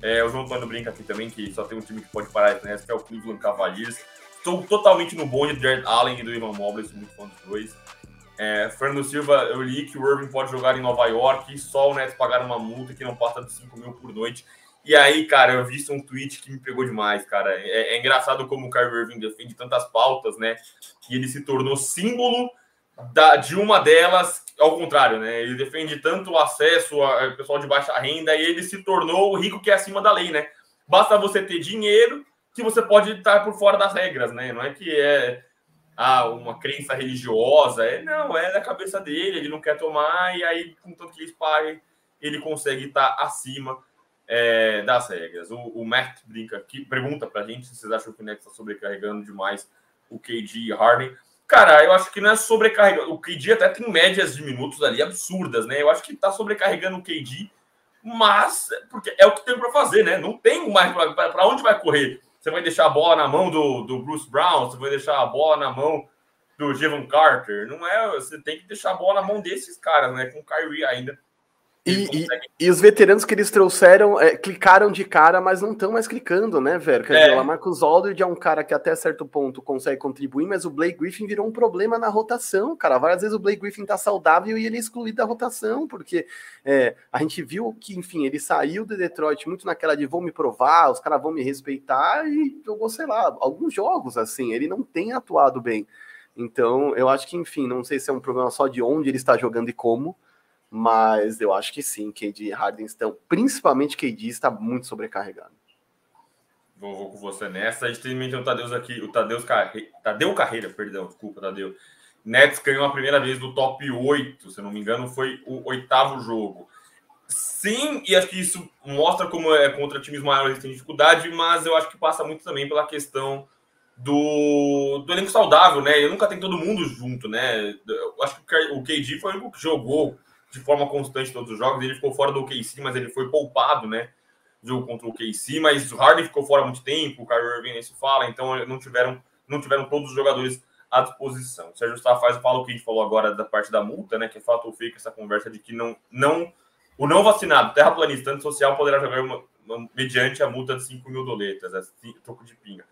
É, o João Antônio brinca aqui também que só tem um time que pode parar né, que é o Cleveland Cavaliers. Estou totalmente no bonde do Jared Allen e do Ivan Mobley, sou muito fã dos dois. É, Fernando Silva, eu li que o Irving pode jogar em Nova York, só o Nets pagar uma multa que não passa de 5 mil por noite. E aí, cara, eu vi um tweet que me pegou demais, cara. É, é, engraçado como o Kyrie Irving defende tantas pautas, né? E ele se tornou símbolo da, de uma delas, ao contrário, né? Ele defende tanto o acesso ao pessoal de baixa renda e ele se tornou o rico que é acima da lei, né? Basta você ter dinheiro que você pode estar por fora das regras, né? Não é que é ah, uma crença religiosa, é, não, é da cabeça dele, ele não quer tomar, e aí, com tanto que eles paguem, ele consegue estar acima é, das regras. O, o Matt brinca aqui, pergunta pra gente se vocês acham que o Nets está sobrecarregando demais o KD e Harden. Cara, eu acho que não é sobrecarregando. O KD até tem médias de minutos ali absurdas, né? Eu acho que tá sobrecarregando o KD, mas porque é o que tem para fazer, né? Não tem mais para onde vai correr. Você vai deixar a bola na mão do, do Bruce Brown, você vai deixar a bola na mão do Jevon Carter. Não é, você tem que deixar a bola na mão desses caras, né? Com o Kyrie ainda. E, e, e, os veteranos que eles trouxeram é, clicaram de cara, mas não estão mais clicando, né, velho? Quer é. dizer, o Marcus Aldridge é um cara que até certo ponto consegue contribuir, mas o Blake Griffin virou um problema na rotação, cara. Várias vezes o Blake Griffin tá saudável e ele é excluído da rotação, porque é, a gente viu que, enfim, ele saiu de Detroit muito naquela de vão me provar, os caras vão me respeitar e jogou, sei lá, alguns jogos assim. Ele não tem atuado bem. Então, eu acho que, enfim, não sei se é um problema só de onde ele está jogando e como mas eu acho que sim, KD e Harden estão, principalmente KD está muito sobrecarregado. Vou, vou com você nessa. A gente tem o Tadeu aqui, o Tadeu, Carre... Tadeu Carreira, perdão, desculpa, Tadeu. Nets ganhou a primeira vez no top 8, se não me engano, foi o oitavo jogo. Sim, e acho que isso mostra como é contra times maiores tem dificuldade, mas eu acho que passa muito também pela questão do, do elenco saudável, né? Ele nunca tem todo mundo junto, né? Eu acho que o KD foi o que jogou de forma constante todos os jogos. Ele ficou fora do OKC, mas ele foi poupado, né? Jogo contra o OKC, mas o Harden ficou fora há muito tempo, o Kyrie Irving nem se fala, então não tiveram, não tiveram todos os jogadores à disposição. O Sérgio Sá faz fala o que a gente falou agora da parte da multa, né? Que é fato ou fake essa conversa de que não, não O não vacinado, terraplanista social poderá jogar uma, uma, mediante a multa de 5 mil doletas, assim, troco de pinga.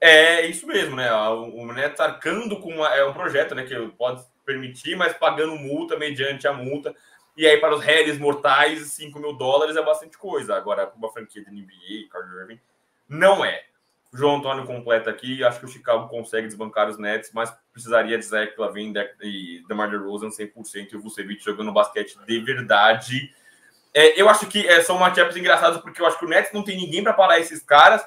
É isso mesmo, né? O, o Neto arcando com uma, é um projeto, né? Que pode permitir, mas pagando multa mediante a multa. E aí, para os réis mortais, 5 mil dólares é bastante coisa. Agora, uma franquia de NBA, Carl Irving, não é. O João Antônio completa aqui. Acho que o Chicago consegue desbancar os Nets, mas precisaria de Zach Lavin e DeMar DeRozan 100% e o Vucevic jogando basquete de verdade. É, eu acho que é, são matchups engraçados porque eu acho que o Nets não tem ninguém para parar esses caras.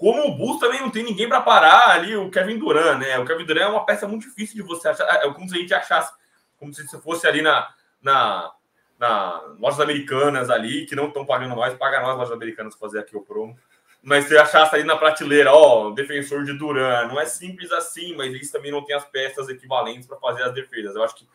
Como o Bulls também não tem ninguém para parar ali o Kevin Durant, né? O Kevin Durant é uma peça muito difícil de você achar. É como se a gente achasse, como se fosse ali na, na, na lojas americanas ali, que não estão pagando nós, paga nós, lojas americanas, fazer aqui o promo mas você achasse ali na prateleira, ó, defensor de Duran, não é simples assim, mas eles também não têm as peças equivalentes para fazer as defesas. Eu acho que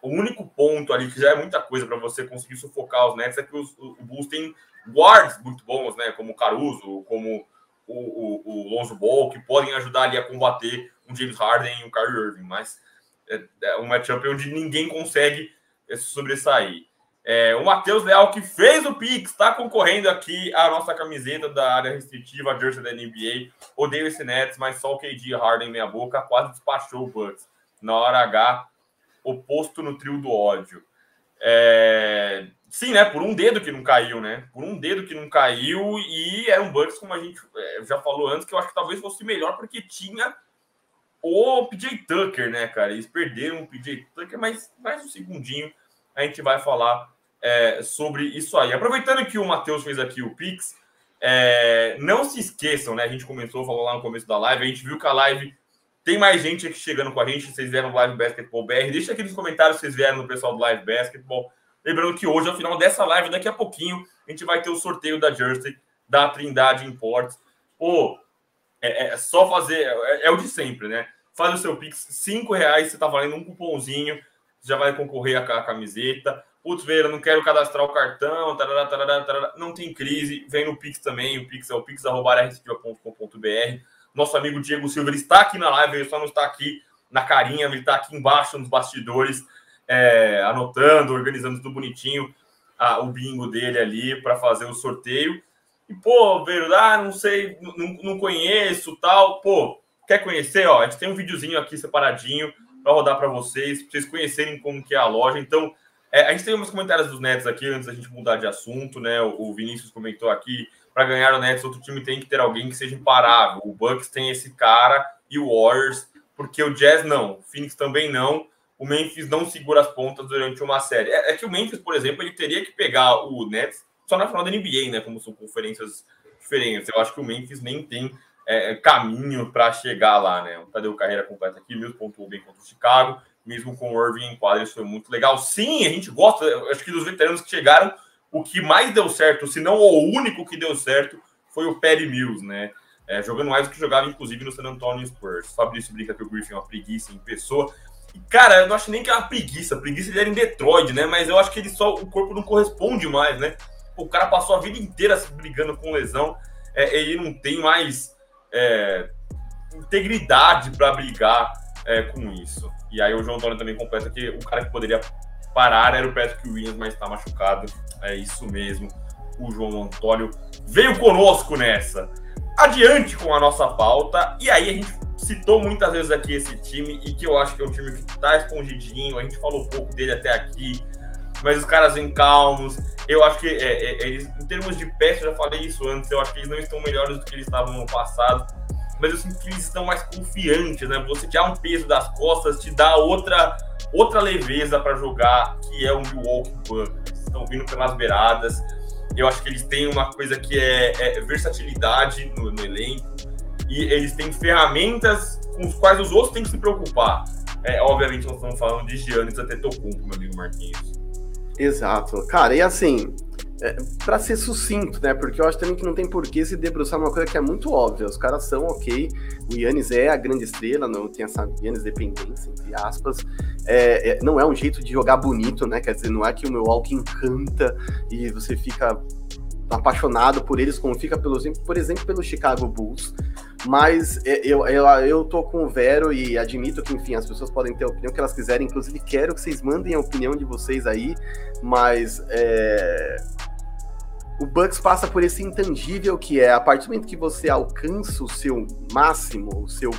o único ponto ali que já é muita coisa para você conseguir sufocar os Nets é que os, o Bulls tem guards muito bons, né, como o Caruso, como o, o, o Lonzo Ball, que podem ajudar ali a combater um James Harden e um Kyrie Irving, mas é, é um matchup onde ninguém consegue sobressair. É, o Matheus Leal, que fez o Pix, está concorrendo aqui à nossa camiseta da área restritiva, a jersey da NBA. Odeio esse Nets, mas só o KD Harden minha boca quase despachou o Bucks. Na hora H, oposto no trio do ódio. É... Sim, né? Por um dedo que não caiu, né? Por um dedo que não caiu e era um Bucks, como a gente é, já falou antes, que eu acho que talvez fosse melhor porque tinha o PJ Tucker, né, cara? Eles perderam o PJ Tucker, mas mais um segundinho a gente vai falar é, sobre isso aí. Aproveitando que o Matheus fez aqui o Pix, é, não se esqueçam, né? A gente começou, falou lá no começo da live, a gente viu que a live tem mais gente aqui chegando com a gente. Vocês vieram no Live Basketball BR. Deixa aqui nos comentários se vocês vieram no pessoal do Live Basketball. Lembrando que hoje, ao final dessa live, daqui a pouquinho, a gente vai ter o sorteio da Jersey da Trindade Imports. Pô, é, é só fazer, é, é, o de sempre, né? Faz o seu Pix, cinco reais, você tá valendo um cupomzinho já vai concorrer à camiseta. Putz, Veira, não quero cadastrar o cartão, tarará, tarará, tarará. não tem crise, vem no Pix também, o Pix é o pix.com.br. Nosso amigo Diego Silva ele está aqui na live, ele só não está aqui na carinha, ele está aqui embaixo nos bastidores, é, anotando, organizando tudo bonitinho, a, o bingo dele ali para fazer o sorteio. E, pô, Veira, ah, não sei, não, não conheço, tal, pô, quer conhecer? Ó, a gente tem um videozinho aqui separadinho, para rodar para vocês, para vocês conhecerem como que é a loja. Então, é, a gente tem uns comentários dos Nets aqui antes da gente mudar de assunto, né? O, o Vinícius comentou aqui, para ganhar o Nets, outro time tem que ter alguém que seja imparável. O Bucks tem esse cara e o Warriors, porque o Jazz não, o Phoenix também não. O Memphis não segura as pontas durante uma série. É, é que o Memphis, por exemplo, ele teria que pegar o Nets só na final da NBA, né? Como são conferências diferentes. Eu acho que o Memphis nem tem é, caminho para chegar lá, né? O carreira completa aqui? Mills pontuou bem contra o Chicago, mesmo com o Irving em quadra, isso foi muito legal. Sim, a gente gosta, acho que dos veteranos que chegaram, o que mais deu certo, se não o único que deu certo, foi o Perry Mills, né? É, jogando mais do que jogava, inclusive, no San Antonio Spurs. Fabrício brinca que o Griffin é uma preguiça em pessoa. Cara, eu não acho nem que é uma preguiça. Preguiça ele era em Detroit, né? Mas eu acho que ele só o corpo não corresponde mais, né? O cara passou a vida inteira se brigando com lesão. É, ele não tem mais é, integridade para brigar é, com isso. E aí o João Antônio também completa que o cara que poderia parar era o Patrick Williams, mas está machucado. É isso mesmo. O João Antônio veio conosco nessa. Adiante com a nossa pauta. E aí a gente citou muitas vezes aqui esse time e que eu acho que é um time que está escondidinho. A gente falou pouco dele até aqui mas os caras vêm calmos. Eu acho que é, é, eles, em termos de peça, eu já falei isso antes, eu acho que eles não estão melhores do que eles estavam no passado. Mas eu sinto que eles estão mais confiantes, né? Você tirar um peso das costas te dá outra, outra leveza para jogar, que é o Milwaukee Bucks. Estão vindo pelas beiradas. Eu acho que eles têm uma coisa que é, é versatilidade no, no elenco. E eles têm ferramentas com as quais os outros têm que se preocupar. É, obviamente, nós estamos falando de Giannis até Tocumpo, meu amigo Marquinhos. Exato. Cara, e assim, é, para ser sucinto, né? Porque eu acho também que não tem por que se debruçar numa coisa que é muito óbvia. Os caras são ok, o Yannis é a grande estrela, não tem essa Yannis dependência, entre aspas. É, é, não é um jeito de jogar bonito, né? Quer dizer, não é que o meu walk encanta e você fica apaixonado por eles, como fica, pelo, por exemplo, pelo Chicago Bulls. Mas é, eu, eu, eu tô com o Vero e admito que, enfim, as pessoas podem ter a opinião que elas quiserem. Inclusive, quero que vocês mandem a opinião de vocês aí. Mas é... o Bucks passa por esse intangível que é a partir do momento que você alcança o seu máximo, o seu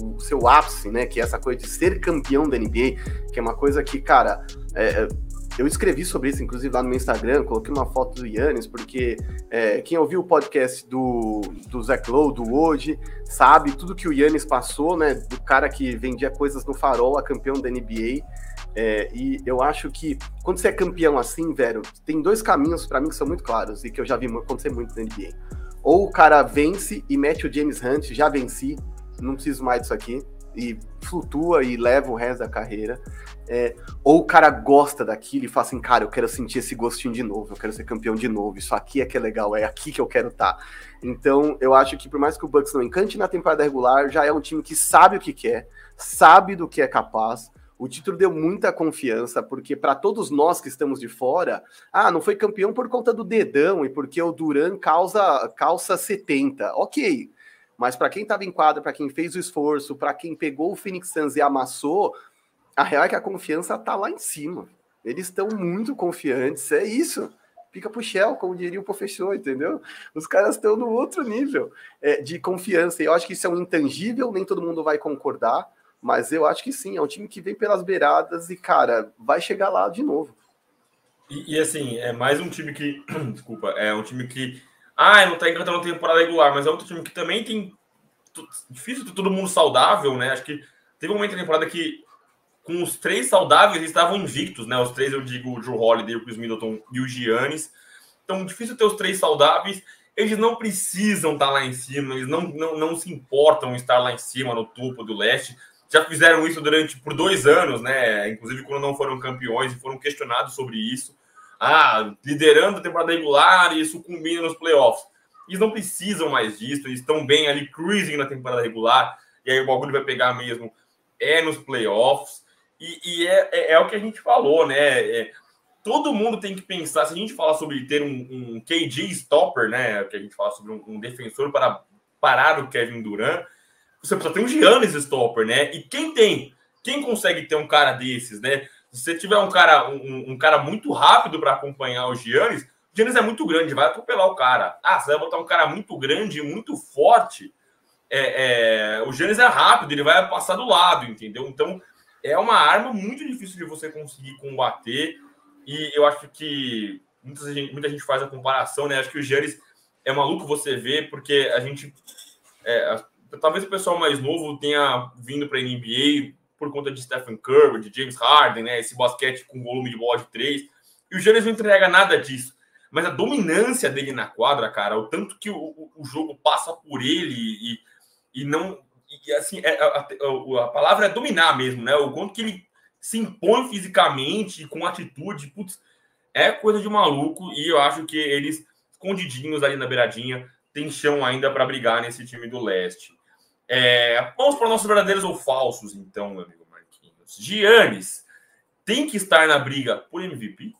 o seu ápice, né? Que é essa coisa de ser campeão da NBA, que é uma coisa que, cara, é, eu escrevi sobre isso, inclusive, lá no meu Instagram, coloquei uma foto do Yannis, porque é, quem ouviu o podcast do, do Zach Lowe, do hoje, sabe tudo que o Yannis passou, né? Do cara que vendia coisas no farol a campeão da NBA. É, e eu acho que quando você é campeão assim, velho, tem dois caminhos para mim que são muito claros e que eu já vi acontecer muito na NBA. Ou o cara vence e mete o James Hunt, já venci, não preciso mais disso aqui, e flutua e leva o resto da carreira. É, ou o cara gosta daquilo e fala assim, cara, eu quero sentir esse gostinho de novo, eu quero ser campeão de novo, isso aqui é que é legal, é aqui que eu quero estar. Tá. Então, eu acho que por mais que o Bucks não encante na temporada regular, já é um time que sabe o que quer, sabe do que é capaz. O título deu muita confiança, porque para todos nós que estamos de fora, ah, não foi campeão por conta do dedão e porque o Duran causa calça 70. Ok, mas para quem estava em quadra, para quem fez o esforço, para quem pegou o Phoenix Suns e amassou, a real é que a confiança tá lá em cima. Eles estão muito confiantes, é isso. Fica pro Shell, como diria o professor, entendeu? Os caras estão no outro nível é, de confiança. E eu acho que isso é um intangível, nem todo mundo vai concordar, mas eu acho que sim, é um time que vem pelas beiradas e, cara, vai chegar lá de novo. E, e assim, é mais um time que. Desculpa, é um time que. Ah, não tá encantando temporada regular, mas é outro time que também tem. Difícil ter todo mundo saudável, né? Acho que teve um momento da temporada que com os três saudáveis, estavam invictos, né? Os três, eu digo, o Drew Holiday, o Chris Middleton e o Giannis. Então, difícil ter os três saudáveis. Eles não precisam estar lá em cima, eles não, não, não se importam em estar lá em cima, no topo do leste. Já fizeram isso durante por dois anos, né? Inclusive quando não foram campeões e foram questionados sobre isso. Ah, liderando a temporada regular e combina nos playoffs. Eles não precisam mais disso, eles estão bem ali cruising na temporada regular, e aí o bagulho vai pegar mesmo é nos playoffs. E, e é, é, é, o que a gente falou, né? É, todo mundo tem que pensar, se a gente falar sobre ter um, um KG stopper, né? Que a gente fala sobre um, um, defensor para parar o Kevin Durant, você precisa ter um Giannis stopper, né? E quem tem? Quem consegue ter um cara desses, né? Se você tiver um cara, um, um cara muito rápido para acompanhar o Giannis, o Giannis é muito grande, vai atropelar o cara. Ah, você vai botar um cara muito grande, muito forte. É, é, o Giannis é rápido, ele vai passar do lado, entendeu? Então, é uma arma muito difícil de você conseguir combater. E eu acho que muita gente, muita gente faz a comparação, né? Acho que o Giannis é maluco você ver, porque a gente. É, talvez o pessoal mais novo tenha vindo para a NBA por conta de Stephen Curry, de James Harden, né? Esse basquete com volume de bola de três. E o Giannis não entrega nada disso. Mas a dominância dele na quadra, cara, o tanto que o, o jogo passa por ele e, e não e assim, é, a, a, a, palavra é dominar mesmo, né? O quanto que ele se impõe fisicamente, com atitude, putz, é coisa de maluco. E eu acho que eles, escondidinhos ali na beiradinha, tem chão ainda para brigar nesse time do leste. É, vamos para nossos verdadeiros ou falsos, então, meu amigo Marquinhos. Giannis tem que estar na briga por MVP?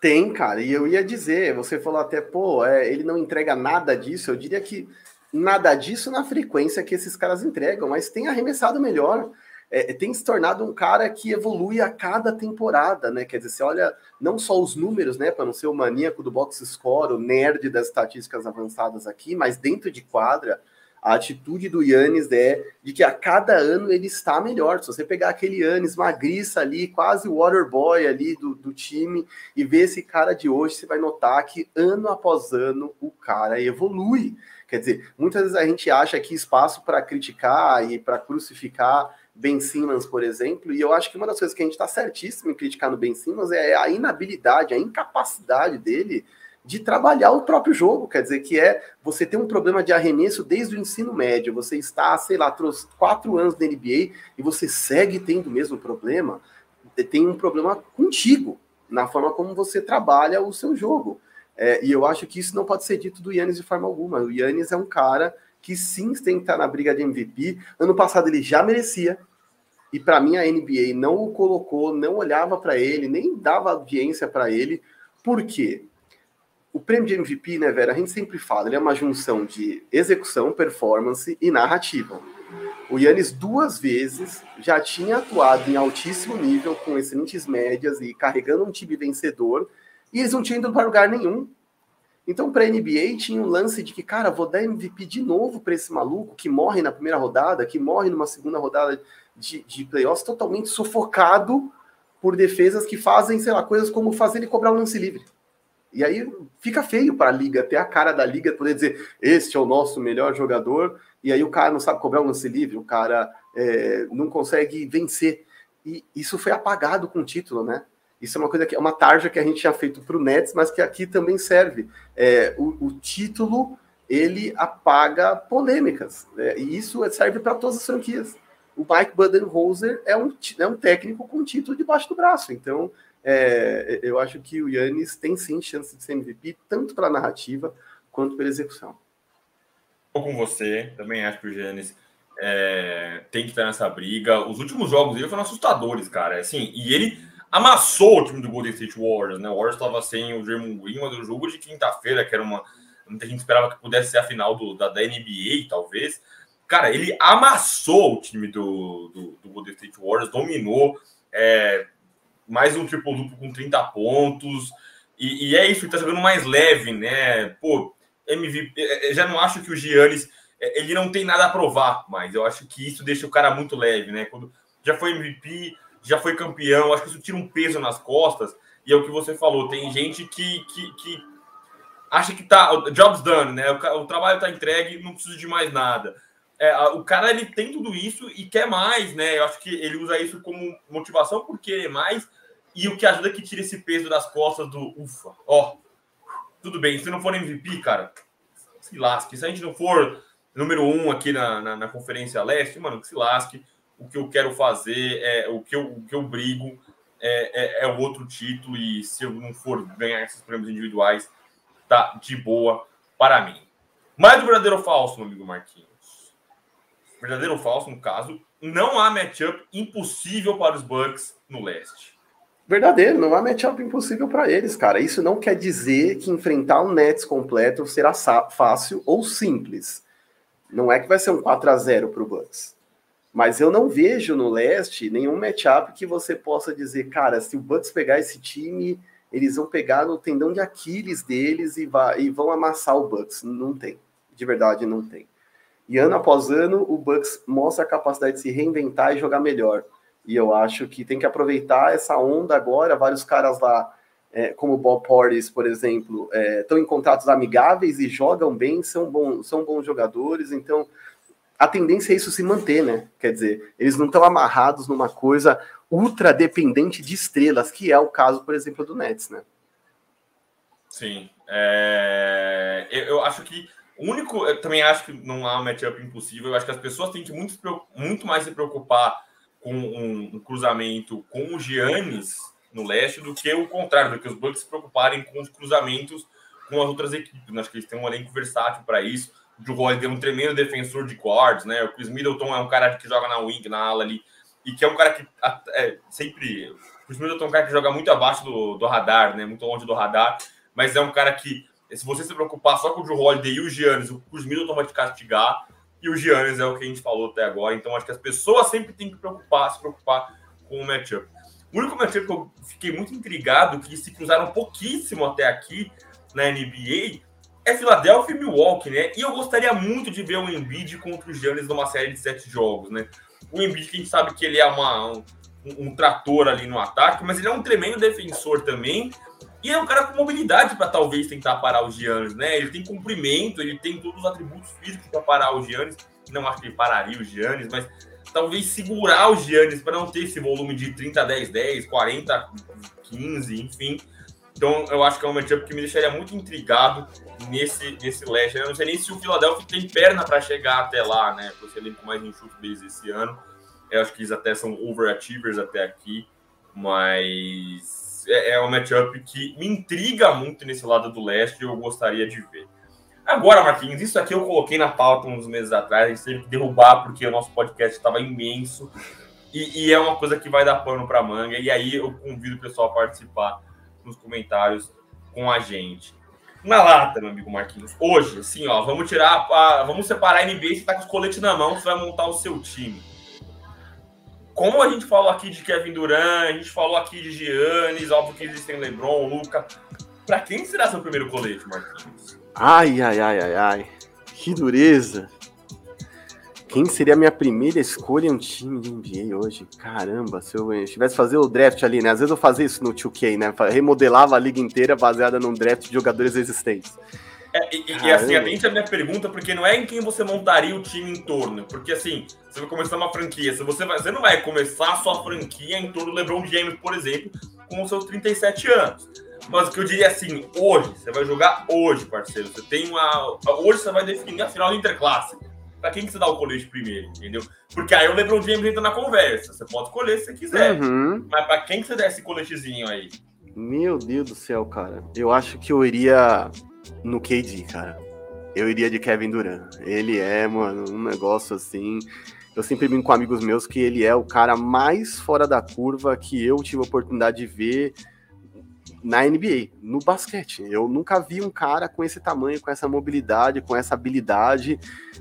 Tem, cara, e eu ia dizer, você falou até, pô, é, ele não entrega nada disso. Eu diria que nada disso na frequência que esses caras entregam, mas tem arremessado melhor. É, tem se tornado um cara que evolui a cada temporada, né? Quer dizer, você olha não só os números, né? Para não ser o maníaco do box score, o nerd das estatísticas avançadas aqui, mas dentro de quadra, a atitude do Yannis é de que a cada ano ele está melhor. Se você pegar aquele Yannis magriça ali, quase o waterboy ali do, do time, e ver esse cara de hoje, você vai notar que ano após ano o cara evolui. Quer dizer, muitas vezes a gente acha que espaço para criticar e para crucificar Ben Simmons, por exemplo, e eu acho que uma das coisas que a gente está certíssimo em criticar no Ben Simmons é a inabilidade, a incapacidade dele de trabalhar o próprio jogo. Quer dizer, que é você ter um problema de arremesso desde o ensino médio, você está, sei lá, trouxe quatro anos da NBA e você segue tendo o mesmo problema, tem um problema contigo, na forma como você trabalha o seu jogo. É, e eu acho que isso não pode ser dito do Yannis de forma alguma. O Yannis é um cara que sim tem que estar na briga de MVP. Ano passado ele já merecia. E para mim a NBA não o colocou, não olhava para ele, nem dava audiência para ele. Por quê? O prêmio de MVP, né, Vera, a gente sempre fala, ele é uma junção de execução, performance e narrativa. O Yannis duas vezes já tinha atuado em altíssimo nível, com excelentes médias e carregando um time vencedor, e eles não tinham ido para lugar nenhum. Então, para a NBA, tinha um lance de que, cara, vou dar MVP de novo para esse maluco que morre na primeira rodada, que morre numa segunda rodada de, de playoffs, totalmente sufocado por defesas que fazem, sei lá, coisas como fazer ele cobrar um lance livre. E aí fica feio para a liga, ter a cara da liga poder dizer: este é o nosso melhor jogador, e aí o cara não sabe cobrar um lance livre, o cara é, não consegue vencer. E isso foi apagado com o título, né? Isso é uma coisa que é uma tarja que a gente tinha feito para o Nets, mas que aqui também serve. É, o, o, título ele apaga polêmicas, né? e isso serve para todas as franquias. O Mike Budenholzer é um, é um técnico com título debaixo do braço, então é, eu acho que o Yannis tem sim chance de ser MVP, tanto pela narrativa quanto pela execução. Estou com você, também acho que o Yannis é, tem que estar nessa briga. Os últimos jogos dele foram assustadores, cara. Assim, e ele amassou o time do Golden State Warriors, né? O Warriors estava sem o Draymond Green, mas o jogo de quinta-feira, que era uma. Muita gente esperava que pudesse ser a final do, da, da NBA, talvez. Cara, ele amassou o time do, do, do Golden State Warriors, dominou. É, mais um triplo-duplo com 30 pontos. E, e, é isso, ele tá jogando mais leve, né? Pô, MVP. É, é, já não acho que o Giannis. É, ele não tem nada a provar, mas eu acho que isso deixa o cara muito leve, né? Quando já foi MVP, já foi campeão, acho que isso tira um peso nas costas. E é o que você falou, tem gente que, que, que acha que tá. Jobs done, né? O, o trabalho tá entregue, não precisa de mais nada. É, o cara ele tem tudo isso e quer mais, né? Eu acho que ele usa isso como motivação por querer mais e o que ajuda é que tira esse peso das costas do ufa. Ó, tudo bem, se não for MVP, cara, se lasque. Se a gente não for número um aqui na, na, na Conferência Leste, mano, que se lasque o que eu quero fazer, é o que eu, o que eu brigo é, é, é o outro título, e se eu não for ganhar esses prêmios individuais, tá de boa para mim. Mas o verdadeiro ou falso, meu amigo Marquinhos? Verdadeiro ou falso, no caso, não há matchup impossível para os Bucks no leste. Verdadeiro, não há matchup impossível para eles, cara. Isso não quer dizer que enfrentar um Nets completo será fácil ou simples. Não é que vai ser um 4 a 0 para o Bucks. Mas eu não vejo no leste nenhum matchup que você possa dizer, cara, se o Bucks pegar esse time, eles vão pegar no tendão de Aquiles deles e, e vão amassar o Bucks. Não tem. De verdade, não tem. E ano após ano, o Bucks mostra a capacidade de se reinventar e jogar melhor. E eu acho que tem que aproveitar essa onda agora. Vários caras lá, é, como o Bob Portis, por exemplo, estão é, em contratos amigáveis e jogam bem, são, bons, são bons jogadores. Então, a tendência é isso se manter, né? Quer dizer, eles não estão amarrados numa coisa ultra dependente de estrelas, que é o caso, por exemplo, do Nets, né? Sim. É... Eu acho que o único. Eu também acho que não há um matchup impossível. Eu acho que as pessoas têm que muito, muito mais se preocupar com um, um cruzamento com o Giannis no leste do que o contrário, do que os Bucks se preocuparem com os cruzamentos com as outras equipes. Acho que eles têm um elenco versátil para isso o Drew Holiday é um tremendo defensor de guards, né? O Chris Middleton é um cara que joga na wing, na ala ali, e que é um cara que é, sempre. O Chris Middleton é um cara que joga muito abaixo do, do radar, né? Muito longe do radar, mas é um cara que, se você se preocupar só com o Drew Holiday e o Giannis, o Chris Middleton vai te castigar, e o Giannis é o que a gente falou até agora. Então, acho que as pessoas sempre têm que preocupar, se preocupar com o matchup. O único matchup que eu fiquei muito intrigado, que se cruzaram pouquíssimo até aqui na NBA, é Philadelphia e Milwaukee, né? E eu gostaria muito de ver o Embiid contra o Giannis numa série de sete jogos, né? O Embiid, que a gente sabe que ele é uma, um, um trator ali no ataque, mas ele é um tremendo defensor também. E é um cara com mobilidade para talvez tentar parar o Giannis, né? Ele tem comprimento, ele tem todos os atributos físicos para parar o Giannis. Não acho que ele pararia o Giannis, mas talvez segurar o Giannis para não ter esse volume de 30, 10, 10, 40, 15, enfim. Então eu acho que é um matchup que me deixaria muito intrigado nesse, nesse leste. Eu não sei nem se o Philadelphia tem perna para chegar até lá, né? Com esse elenco mais enxuto deles esse ano. Eu acho que eles até são overachievers até aqui, mas é, é um matchup que me intriga muito nesse lado do leste e eu gostaria de ver. Agora, Marquinhos, isso aqui eu coloquei na pauta uns meses atrás, a gente teve que derrubar porque o nosso podcast estava imenso e, e, é uma coisa que vai dar pano para manga. E aí eu convido o pessoal a participar nos comentários com a gente. na lata, meu amigo Marquinhos. Hoje, assim, ó, vamos tirar, a, vamos separar a NBA, você tá com os coletes na mão, você vai montar o seu time. Como a gente falou aqui de Kevin Durant, a gente falou aqui de Giannis, óbvio que existem LeBron, Luca. Para quem será seu primeiro colete, Marquinhos? Ai, ai, ai, ai, ai. Que dureza. Quem seria a minha primeira escolha em um time de NBA hoje? Caramba, se eu tivesse fazer o draft ali, né? Às vezes eu fazia isso no 2K, né? Remodelava a liga inteira baseada num draft de jogadores existentes. É, e, e, assim, atente a minha pergunta, porque não é em quem você montaria o time em torno. Porque assim, você vai começar uma franquia, você, vai, você não vai começar a sua franquia em torno do LeBron James, por exemplo, com os seus 37 anos. Mas o que eu diria assim, hoje, você vai jogar hoje, parceiro. Você tem uma. Hoje você vai definir a final do Interclasse para quem que você dá o colete primeiro, entendeu? Porque aí o LeBron James entra na conversa. Você pode escolher se você quiser. Uhum. Mas para quem que você dá esse coletezinho aí? Meu Deus do céu, cara. Eu acho que eu iria no KD, cara. Eu iria de Kevin Durant. Ele é, mano, um negócio assim. Eu sempre brinco com amigos meus que ele é o cara mais fora da curva que eu tive a oportunidade de ver na NBA, no basquete. Eu nunca vi um cara com esse tamanho, com essa mobilidade, com essa habilidade,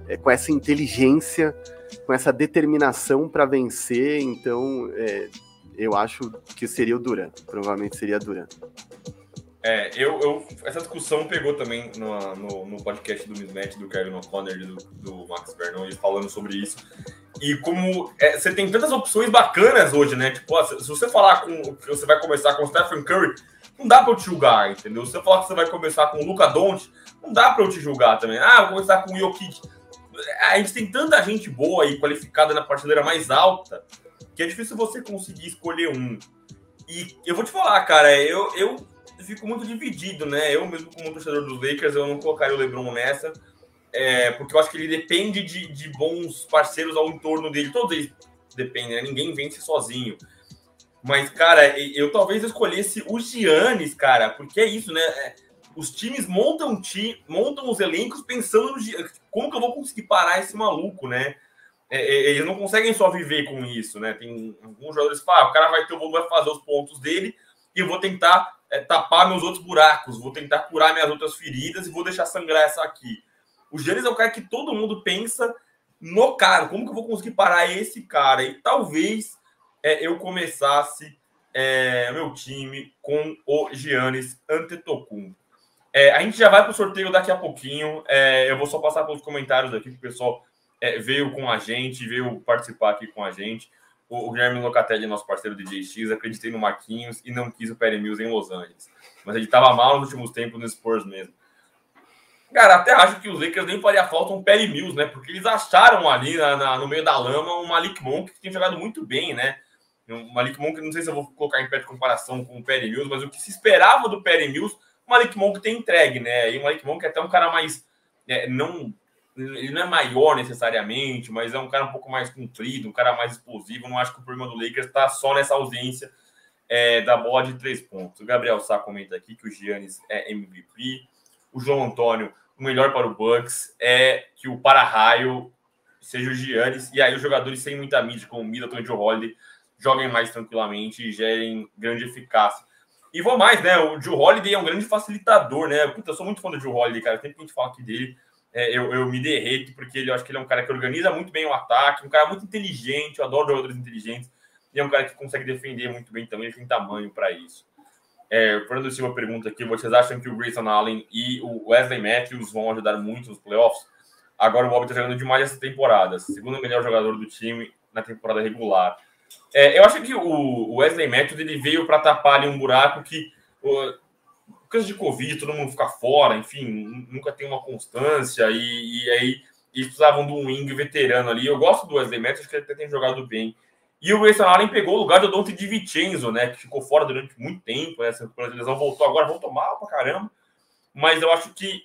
é, com essa inteligência, com essa determinação para vencer. Então, é, eu acho que seria o Duran. Provavelmente seria Duran. É, eu, eu, essa discussão pegou também no, no, no podcast do Mismatch, do Kevin O'Connor e do, do Max Vernon, eles falando sobre isso. E como é, você tem tantas opções bacanas hoje, né? Tipo, se, se você falar com você vai começar com o Stephen Curry, não dá para eu te julgar, entendeu? Se você falar que você vai começar com o Luca Doncic, não dá para eu te julgar também. Ah, vou começar com o Jokic. A gente tem tanta gente boa e qualificada na prateleira mais alta que é difícil você conseguir escolher um. E eu vou te falar, cara, eu, eu fico muito dividido, né? Eu mesmo como torcedor dos Lakers, eu não colocaria o LeBron nessa, é, porque eu acho que ele depende de, de bons parceiros ao entorno dele. Todos eles dependem, né? Ninguém vence sozinho. Mas, cara, eu talvez escolhesse o Giannis, cara, porque é isso, né? É, os times montam, ti, montam os elencos pensando no como que eu vou conseguir parar esse maluco, né? É, é, eles não conseguem só viver com isso, né? Tem alguns jogadores que falam, ah, o cara vai ter volume, vai fazer os pontos dele e eu vou tentar é, tapar meus outros buracos, vou tentar curar minhas outras feridas e vou deixar sangrar essa aqui. O Giannis é o cara que todo mundo pensa no cara, como que eu vou conseguir parar esse cara? E talvez é, eu começasse é, meu time com o Giannis Antetokounmpo. É, a gente já vai para o sorteio daqui a pouquinho. É, eu vou só passar pelos comentários aqui que o pessoal é, veio com a gente, veio participar aqui com a gente. O, Guilherme Locatelli, nosso parceiro do DJX, acreditei no Marquinhos e não quis o Perry Mills em Los Angeles. Mas ele estava mal nos últimos tempos no Spurs mesmo. Cara, até acho que os Lakers nem faria falta um Perry Mills, né? Porque eles acharam ali na, na, no meio da lama um Malik Monk que tem jogado muito bem, né? O Malik Monk, não sei se eu vou colocar em pé de comparação com o Perry Mills, mas o que se esperava do Perry Mills, o Malik Monk tem entregue, né? E o Malik Monk é até um cara mais. É, não, ele não é maior necessariamente, mas é um cara um pouco mais comprido, um cara mais explosivo. Não acho que o problema do Lakers está só nessa ausência é, da bola de três pontos. O Gabriel Sá comenta aqui que o Giannis é MVP. O João Antônio, o melhor para o Bucks é que o para-raio seja o Giannis. E aí os jogadores sem muita mídia, como o Middleton e o Holiday, joguem mais tranquilamente e gerem grande eficácia. E vou mais, né? O Joe Holiday é um grande facilitador, né? Puta, eu sou muito fã do Joe Holiday, cara. Sempre que a gente fala aqui dele, é, eu, eu me derreto, porque ele, eu acho que ele é um cara que organiza muito bem o ataque, um cara muito inteligente, eu adoro jogadores inteligentes, e é um cara que consegue defender muito bem também, ele tem tamanho para isso. É, o Fernando Silva pergunta aqui: vocês acham que o Grayson Allen e o Wesley Matthews vão ajudar muito nos playoffs? Agora o Bob está jogando demais essa temporada, segundo melhor jogador do time na temporada regular. É, eu acho que o Wesley Matthews ele veio para tapar ali um buraco que, causa de Covid, todo mundo fica fora, enfim, nunca tem uma constância, e, e aí eles precisavam de um wing veterano ali. Eu gosto do Wesley Matthews, que ele até tem jogado bem. E o Grayson Allen pegou o lugar do Dante de Vincenzo, né? Que ficou fora durante muito tempo, né? Essa lesão voltou agora, voltou mal pra caramba. Mas eu acho que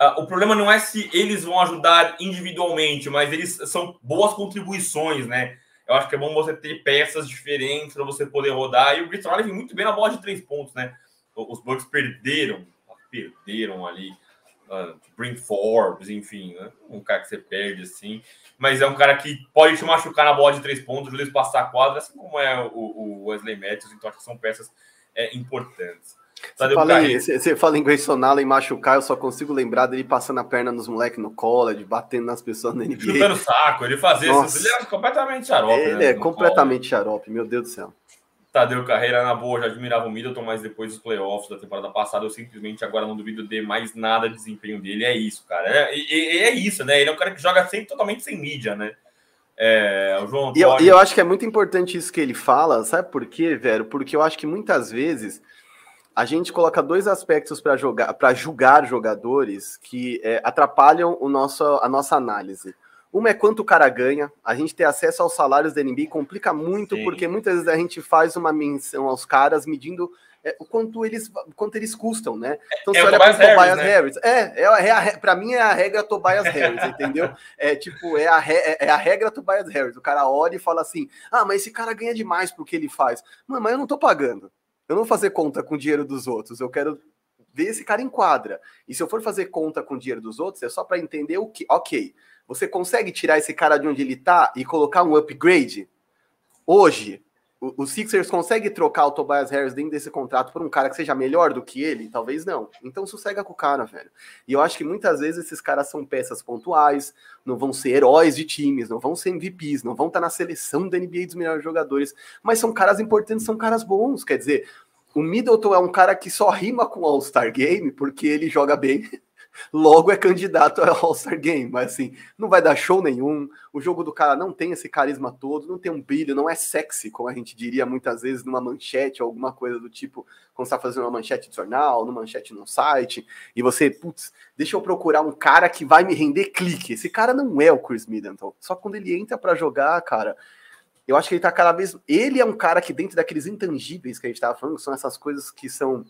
uh, o problema não é se eles vão ajudar individualmente, mas eles são boas contribuições, né? Eu acho que é bom você ter peças diferentes para você poder rodar. E o Grayson Allen vem muito bem na bola de três pontos, né? Os Bucks perderam, perderam ali. Uh, Bring Forbes, enfim, né? um cara que você perde assim, mas é um cara que pode te machucar na bola de três pontos, às passar a quadra, assim como é o, o Wesley Matthews, então acho que são peças é, importantes. Você fala, em, você fala em Grayson Allen machucar, eu só consigo lembrar dele passando a perna nos moleques no college, batendo nas pessoas na NBA. Chutando saco, ele fazia isso. Ele é completamente xarope. Ele né, é completamente college. xarope, meu Deus do céu. Tadeu Carreira na boa, já admirava o Middleton, mas depois dos playoffs da temporada passada, eu simplesmente agora não duvido de mais nada de desempenho dele. É isso, cara. É, é, é isso, né? Ele é um cara que joga sempre totalmente sem mídia, né? É, o João e, eu, e eu acho que é muito importante isso que ele fala, sabe por quê, velho? Porque eu acho que muitas vezes a gente coloca dois aspectos para jogar, para julgar jogadores que é, atrapalham o nosso, a nossa análise. Uma é quanto o cara ganha. A gente ter acesso aos salários da NBA complica muito, Sim. porque muitas vezes a gente faz uma menção aos caras medindo é, o quanto eles, quanto eles custam, né? Então, é, você olha para Tobias Harris. Né? Harris. É, é, é para mim é a regra Tobias Harris, entendeu? É tipo, é a, re, é, é a regra Tobias Harris. O cara olha e fala assim: ah, mas esse cara ganha demais pro que ele faz. Mano, mas eu não tô pagando. Eu não vou fazer conta com o dinheiro dos outros. Eu quero ver esse cara em quadra. E se eu for fazer conta com o dinheiro dos outros, é só para entender o que. Ok você consegue tirar esse cara de onde ele tá e colocar um upgrade? Hoje, o, Sixers consegue trocar o Tobias Harris dentro desse contrato por um cara que seja melhor do que ele? Talvez não. Então sossega com o cara, velho. E eu acho que muitas vezes esses caras são peças pontuais, não vão ser heróis de times, não vão ser MVPs, não vão estar tá na seleção da NBA dos melhores jogadores, mas são caras importantes, são caras bons. Quer dizer, o Middleton é um cara que só rima com All-Star Game porque ele joga bem logo é candidato ao All-Star Game, mas assim, não vai dar show nenhum. O jogo do cara não tem esse carisma todo, não tem um brilho, não é sexy, como a gente diria muitas vezes numa manchete ou alguma coisa do tipo, quando você tá fazendo uma manchete de jornal, numa manchete num site, e você, putz, deixa eu procurar um cara que vai me render clique. Esse cara não é o Chris Middleton. Só quando ele entra para jogar, cara, eu acho que ele tá cada vez. Ele é um cara que, dentro daqueles intangíveis que a gente tava falando, que são essas coisas que são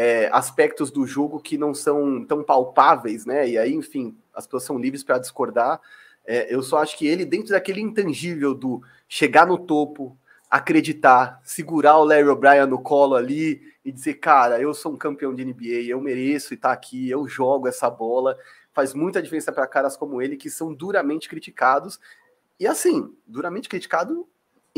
é, aspectos do jogo que não são tão palpáveis, né? E aí, enfim, as pessoas são livres para discordar. É, eu só acho que ele, dentro daquele intangível do chegar no topo, acreditar, segurar o Larry O'Brien no colo ali e dizer, cara, eu sou um campeão de NBA, eu mereço estar aqui, eu jogo essa bola, faz muita diferença para caras como ele que são duramente criticados. E assim, duramente criticado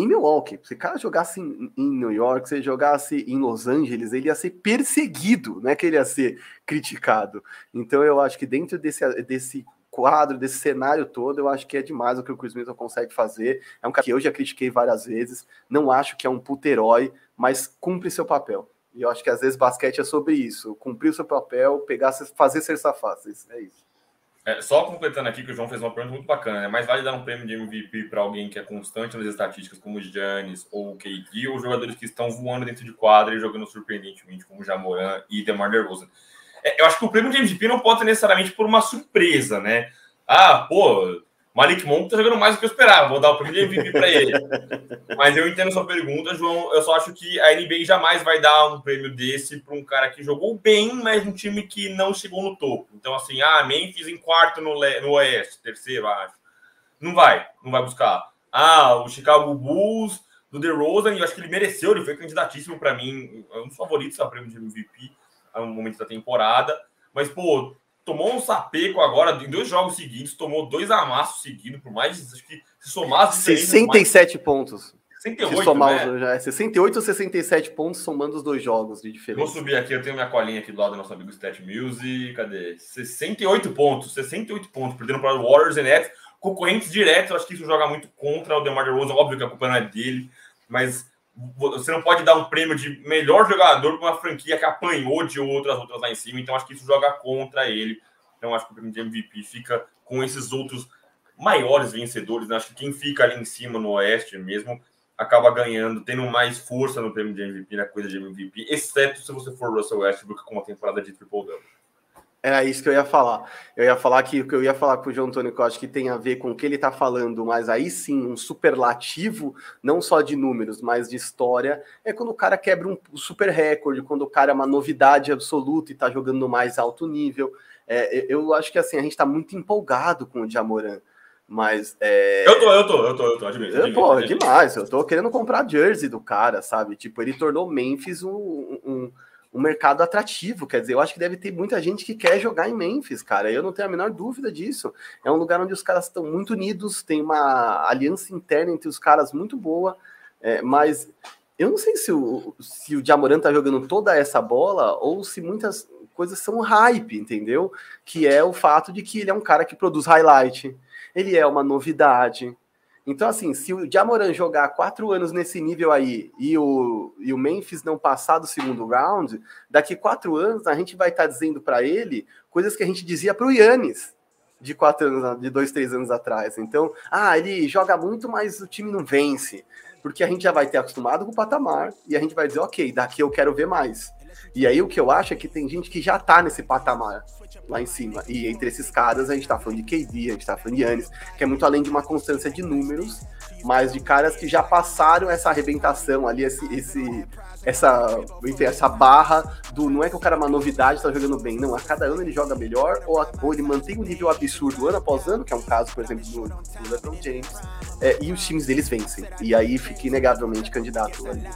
em Milwaukee. Se o cara jogasse em, em, New York, se ele jogasse em Los Angeles, ele ia ser perseguido, não é que ele ia ser criticado. Então eu acho que dentro desse, desse quadro, desse cenário todo, eu acho que é demais o que o Chris Middleton consegue fazer. É um cara que eu já critiquei várias vezes, não acho que é um puto herói, mas cumpre seu papel. E eu acho que às vezes basquete é sobre isso, cumprir o seu papel, pegar, fazer ser safado, é isso. É, só completando aqui que o João fez uma pergunta muito bacana, né? Vale dar um prêmio de MVP para alguém que é constante nas estatísticas, como o Giannis ou o KD, ou jogadores que estão voando dentro de quadra e jogando surpreendentemente, como o Jamoran e DeMar DeRozan. É, eu acho que o prêmio de MVP não pode ser necessariamente por uma surpresa, né? Ah, pô, Malik Monk tá jogando mais do que eu esperava, vou dar o primeiro MVP para ele. Mas eu entendo sua pergunta, João. Eu só acho que a NBA jamais vai dar um prêmio desse para um cara que jogou bem, mas um time que não chegou no topo. Então, assim, ah, Memphis em quarto no, no Oeste, terceiro, acho. Não vai, não vai buscar. Ah, o Chicago Bulls do DeRozan, eu acho que ele mereceu, ele foi candidatíssimo para mim, é um dos favoritos a prêmio de MVP um momento da temporada. Mas, pô, tomou um sapeco agora, em dois jogos seguidos, tomou dois amassos seguidos, por mais, acho que se somasse... 67 mais... pontos. 68, se somar né? já é 68 ou 67 pontos somando os dois jogos de diferença. Vou subir aqui, eu tenho minha colinha aqui do lado do nosso amigo Stat Music, cadê? 68 pontos, 68 pontos, perdendo para o Warriors e Nets, concorrentes diretos, acho que isso joga muito contra o DeMar DeRozan, óbvio que a culpa não é dele, mas você não pode dar um prêmio de melhor jogador para uma franquia que apanhou de outras outras lá em cima, então acho que isso joga contra ele. Então acho que o prêmio de MVP fica com esses outros maiores vencedores. Né? Acho que quem fica ali em cima no Oeste mesmo acaba ganhando, tendo mais força no prêmio de MVP, na coisa de MVP, exceto se você for Russell Westbrook com uma temporada de triple-double. Era isso que eu ia falar. Eu ia falar que o que eu ia falar com o João Antônio, que eu acho que tem a ver com o que ele está falando, mas aí sim, um superlativo, não só de números, mas de história, é quando o cara quebra um super recorde, quando o cara é uma novidade absoluta e está jogando no mais alto nível. É, eu acho que assim, a gente está muito empolgado com o Jamoran. Mas. É... Eu tô, eu tô, eu tô, eu tô, admito. admito, Pô, admito. demais. Eu tô querendo comprar jersey do cara, sabe? Tipo, ele tornou Memphis um, um um mercado atrativo. Quer dizer, eu acho que deve ter muita gente que quer jogar em Memphis, cara. Eu não tenho a menor dúvida disso. É um lugar onde os caras estão muito unidos, tem uma aliança interna entre os caras muito boa, é, mas eu não sei se o, se o Jamoran tá jogando toda essa bola ou se muitas coisas são hype, entendeu? Que é o fato de que ele é um cara que produz highlight, ele é uma novidade. Então, assim, se o Jamoran jogar quatro anos nesse nível aí e o, e o Memphis não passar do segundo round, daqui quatro anos a gente vai estar tá dizendo para ele coisas que a gente dizia para o Yannis de quatro anos, de dois, três anos atrás. Então, ah, ele joga muito, mas o time não vence. Porque a gente já vai ter acostumado com o patamar e a gente vai dizer, ok, daqui eu quero ver mais. E aí o que eu acho é que tem gente que já tá nesse patamar lá em cima. E entre esses caras a gente tá falando de KD, a gente tá falando de Yannis, que é muito além de uma constância de números, mas de caras que já passaram essa arrebentação ali, esse, esse essa, enfim, essa barra do não é que o cara é uma novidade, tá jogando bem, não, a cada ano ele joga melhor, ou, ou ele mantém um nível absurdo ano após ano, que é um caso, por exemplo, do, do LeBron James, é, e os times deles vencem. E aí fica inegavelmente candidato ali.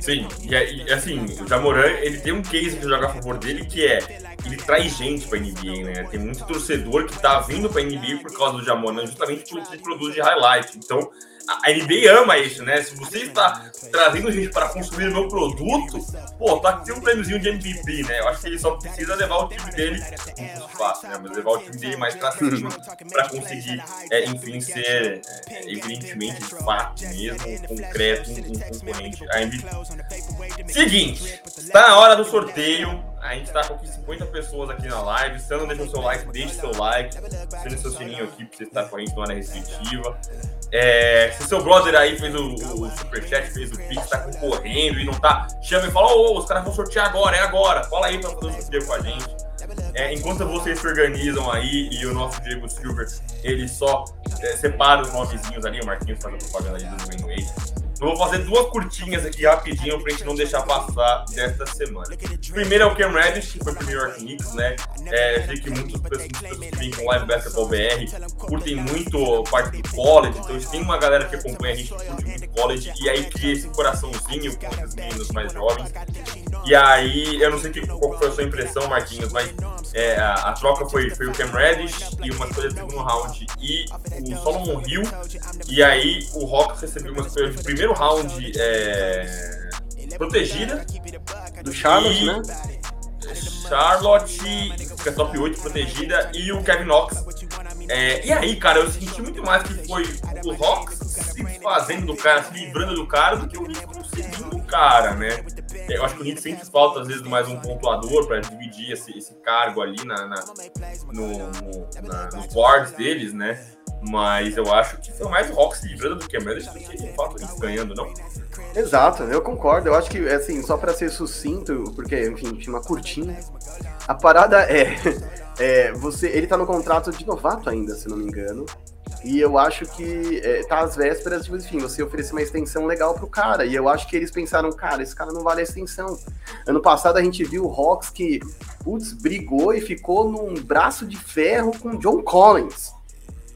Sim, e, e assim, o Jamoran, ele tem um case que joga a favor dele, que é ele traz gente pra NBA, né? Tem muito torcedor que tá vindo pra NBA por causa do Jamoran, justamente por ele produz de highlight. Então, a NBA ama isso, né? Se você está trazendo gente para consumir o meu produto, pô, tá aqui um prêmiozinho de MVP, né? Eu acho que ele só precisa levar o time dele muito fácil, né? Mas levar o time dele mais pra cima para conseguir, é, enfim, ser é, evidentemente de fato mesmo, concreto, um, um concorrente a MVP. Seguinte, está na hora do sorteio. A gente tá com aqui 50 pessoas aqui na live. Se não deixou seu like, deixe seu like. Acione seu sininho aqui pra você estar com a gente na hora restritiva. É, se seu brother aí fez o, o superchat, fez o pix, tá concorrendo e não tá, chama e fala, ô, oh, os caras vão sortear agora, é agora. Fala aí pra fazer o sorteio com a gente. É, enquanto vocês se organizam aí e o nosso Diego Silver, ele só é, separa os nomezinhos ali, o Marquinhos faz a propaganda ali do Wade. Eu vou fazer duas curtinhas aqui rapidinho pra gente não deixar passar desta semana. Primeiro é o Cam Reddish, que foi pro New York Knicks, né? É, sei que muitas pessoas, que vêm com Live Basketball BR curtem muito parte do college, então tem uma galera que acompanha a gente curte muito college, e aí cria esse coraçãozinho com esses meninos mais jovens. E aí, eu não sei que, qual foi a sua impressão, Marquinhos, mas é, a, a, troca foi, foi o Cam Reddish e uma escolha de segundo round e o Solomon Hill. E aí o Hawks recebeu uma escolha de primeiro round é, protegida. Do Charlotte, e, né? Charlotte, que é top 8 protegida, e o Kevin Knox. É, e aí, cara, eu senti muito mais que foi o Hawks se fazendo do cara, se livrando do cara, do que o Knicks conseguindo o cara, né? Eu acho que o Knicks sempre falta, às vezes, mais um pontuador para dividir esse, esse, cargo ali na, na no, no, na, nos boards deles, né? Mas eu acho que foi mais o Hawks livrando do que a Meredith do que de fato eles ganhando, não? Exato, eu concordo. Eu acho que, assim, só para ser sucinto, porque, enfim, tinha uma curtinha. A parada é, é. você, ele tá no contrato de novato ainda, se não me engano. E eu acho que é, tá às vésperas de, enfim, você oferecer uma extensão legal pro cara. E eu acho que eles pensaram, cara, esse cara não vale a extensão. Ano passado a gente viu o Hawks que, putz, brigou e ficou num braço de ferro com John Collins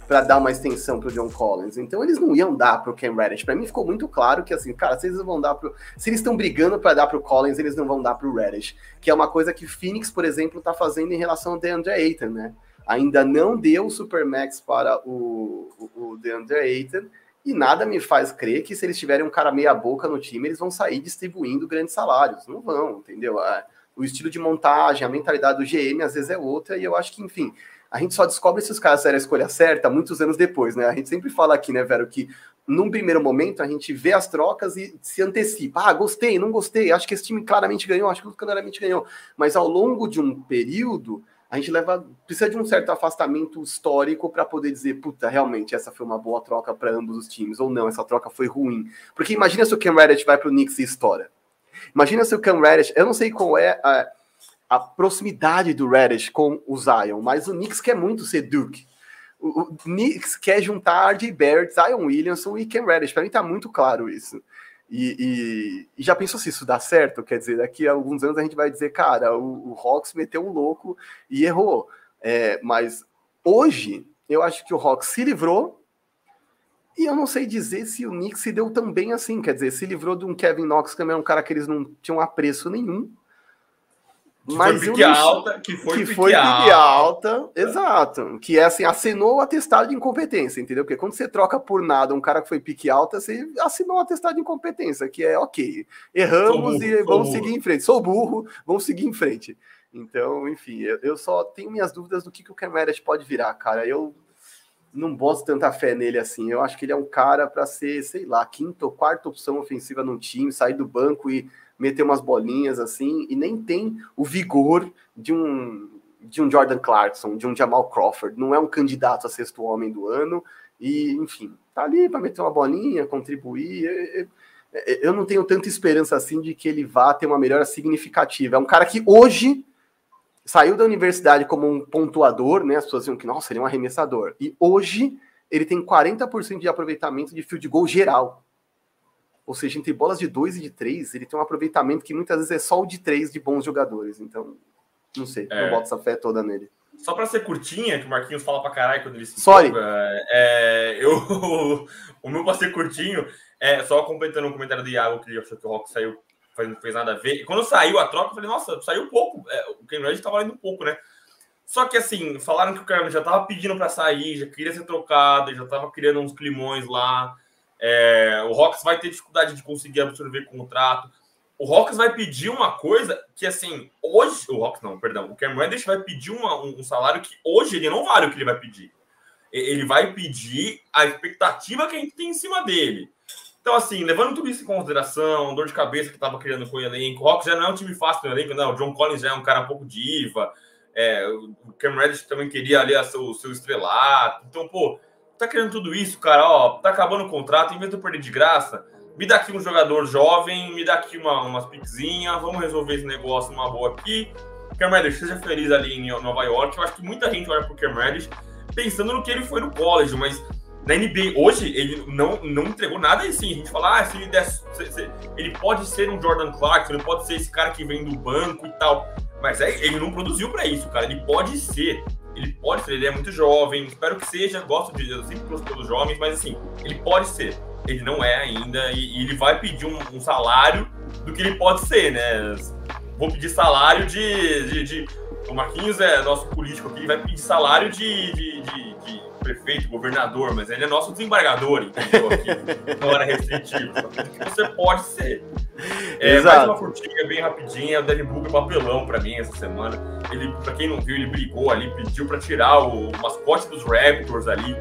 para dar uma extensão pro John Collins. Então eles não iam dar pro Cam Reddish. Para mim ficou muito claro que assim, cara, se eles vão dar pro, se eles estão brigando para dar pro Collins, eles não vão dar pro Reddish, que é uma coisa que Phoenix, por exemplo, tá fazendo em relação ao DeAndre Ayton, né? Ainda não deu o Supermax para o, o, o DeAndre Ayton. E nada me faz crer que se eles tiverem um cara meia boca no time, eles vão sair distribuindo grandes salários. Não vão, entendeu? O estilo de montagem, a mentalidade do GM às vezes é outra, e eu acho que, enfim, a gente só descobre se os caras fizeram a escolha certa muitos anos depois, né? A gente sempre fala aqui, né, Vero, que num primeiro momento a gente vê as trocas e se antecipa. Ah, gostei, não gostei, acho que esse time claramente ganhou, acho que claramente ganhou. Mas ao longo de um período, a gente leva precisa de um certo afastamento histórico para poder dizer, puta, realmente essa foi uma boa troca para ambos os times, ou não, essa troca foi ruim. Porque imagina se o Cam Reddish vai para o Knicks e estoura. Imagina se o Cam Reddish, eu não sei qual é a, a proximidade do Reddish com o Zion, mas o Knicks quer muito ser Duke. O, o Knicks quer juntar R.J. Barrett, Zion Williamson e Cam Reddish. Para mim tá muito claro isso. E, e, e, já pensou se isso dá certo? Quer dizer, daqui a alguns anos a gente vai dizer, cara, o, o Hawks meteu um louco e errou. É, mas hoje, eu acho que o Hawks se livrou e eu não sei dizer se o Knicks se deu tão bem assim. Quer dizer, se livrou de um Kevin Knox, que também é um cara que eles não tinham apreço nenhum mas foi pique alta, que foi, que pique, foi pique alta, alta, exato. Que é assim, assinou o atestado de incompetência, entendeu? Porque quando você troca por nada um cara que foi pique alta, você assinou o atestado de incompetência, que é ok. Erramos burro, e vamos seguir em frente. Sou burro, vamos seguir em frente. Então, enfim, eu, eu só tenho minhas dúvidas do que, que o Cam pode virar, cara. Eu não boto tanta fé nele assim. Eu acho que ele é um cara para ser, sei lá, quinta ou quarta opção ofensiva num time, sair do banco e meter umas bolinhas assim, e nem tem o vigor de um de um Jordan Clarkson, de um Jamal Crawford, não é um candidato a sexto homem do ano, e enfim, tá ali para meter uma bolinha, contribuir. Eu não tenho tanta esperança assim de que ele vá ter uma melhora significativa. É um cara que hoje saiu da universidade como um pontuador, né? As pessoas diziam que, nossa, ele é um arremessador. E hoje ele tem 40% de aproveitamento de field goal geral. Ou seja, entre bolas de 2 e de 3, ele tem um aproveitamento que muitas vezes é só o de 3 de bons jogadores. Então, não sei, é. não boto essa fé toda nele. Só para ser curtinha, que o Marquinhos fala pra caralho quando ele se Sorry. é, eu, o meu pra ser curtinho, é só completando um comentário do Iago, que ele achou que o Rock saiu, não fez nada a ver. E quando saiu a troca, eu falei, nossa, saiu pouco. É, o Reddish tá valendo um pouco, né? Só que assim, falaram que o cara já tava pedindo para sair, já queria ser trocado, já tava criando uns climões lá. É, o Hawks vai ter dificuldade de conseguir absorver contrato. O Hawks vai pedir uma coisa que, assim, hoje. O Hawks não, perdão. O Cam Reddish vai pedir uma, um, salário que hoje ele não vale o que ele vai pedir. Ele vai pedir a expectativa que a gente tem em cima dele. Então, assim, levando tudo isso em consideração, dor de cabeça que estava criando com o elenco, o Hawks já não é um time fácil no elenco, não. O John Collins já é um cara um pouco diva. É, o Cam Reddish também queria ali o seu, seu estrelato. Então, pô, tá querendo tudo isso, cara, ó, tá acabando o contrato, eu perder de graça, me dá aqui um jogador jovem, me dá aqui uma, umas piquezinhas, vamos resolver esse negócio numa boa aqui. Reddish, seja feliz ali em Nova York. Eu acho que muita gente olha pro Reddish pensando no que ele foi no college, mas na NBA hoje ele não, não entregou nada assim. A gente fala, ah, se ele, der, se, se, ele pode ser um Jordan Clarkson, ele pode ser esse cara que vem do banco e tal. Mas é, ele não produziu para isso, cara. Ele pode ser ele pode ser, ele é muito jovem, espero que seja, gosto de, eu sempre gosto pelos jovens, mas assim, ele pode ser, ele não é ainda, e, e ele vai pedir um, um, salário do que ele pode ser, né? Vou pedir salário de. de, de o Marquinhos é nosso político aqui, ele vai pedir salário de, de, de, de prefeito, governador, mas ele é nosso desembargador, entendeu? Aqui, não era restritivo. Você pode ser. É, mais uma curtinha bem rapidinha. O Devin Booker papelão para mim essa semana. Ele, para quem não viu, ele brigou ali, pediu para tirar o mascote dos Raptors ali.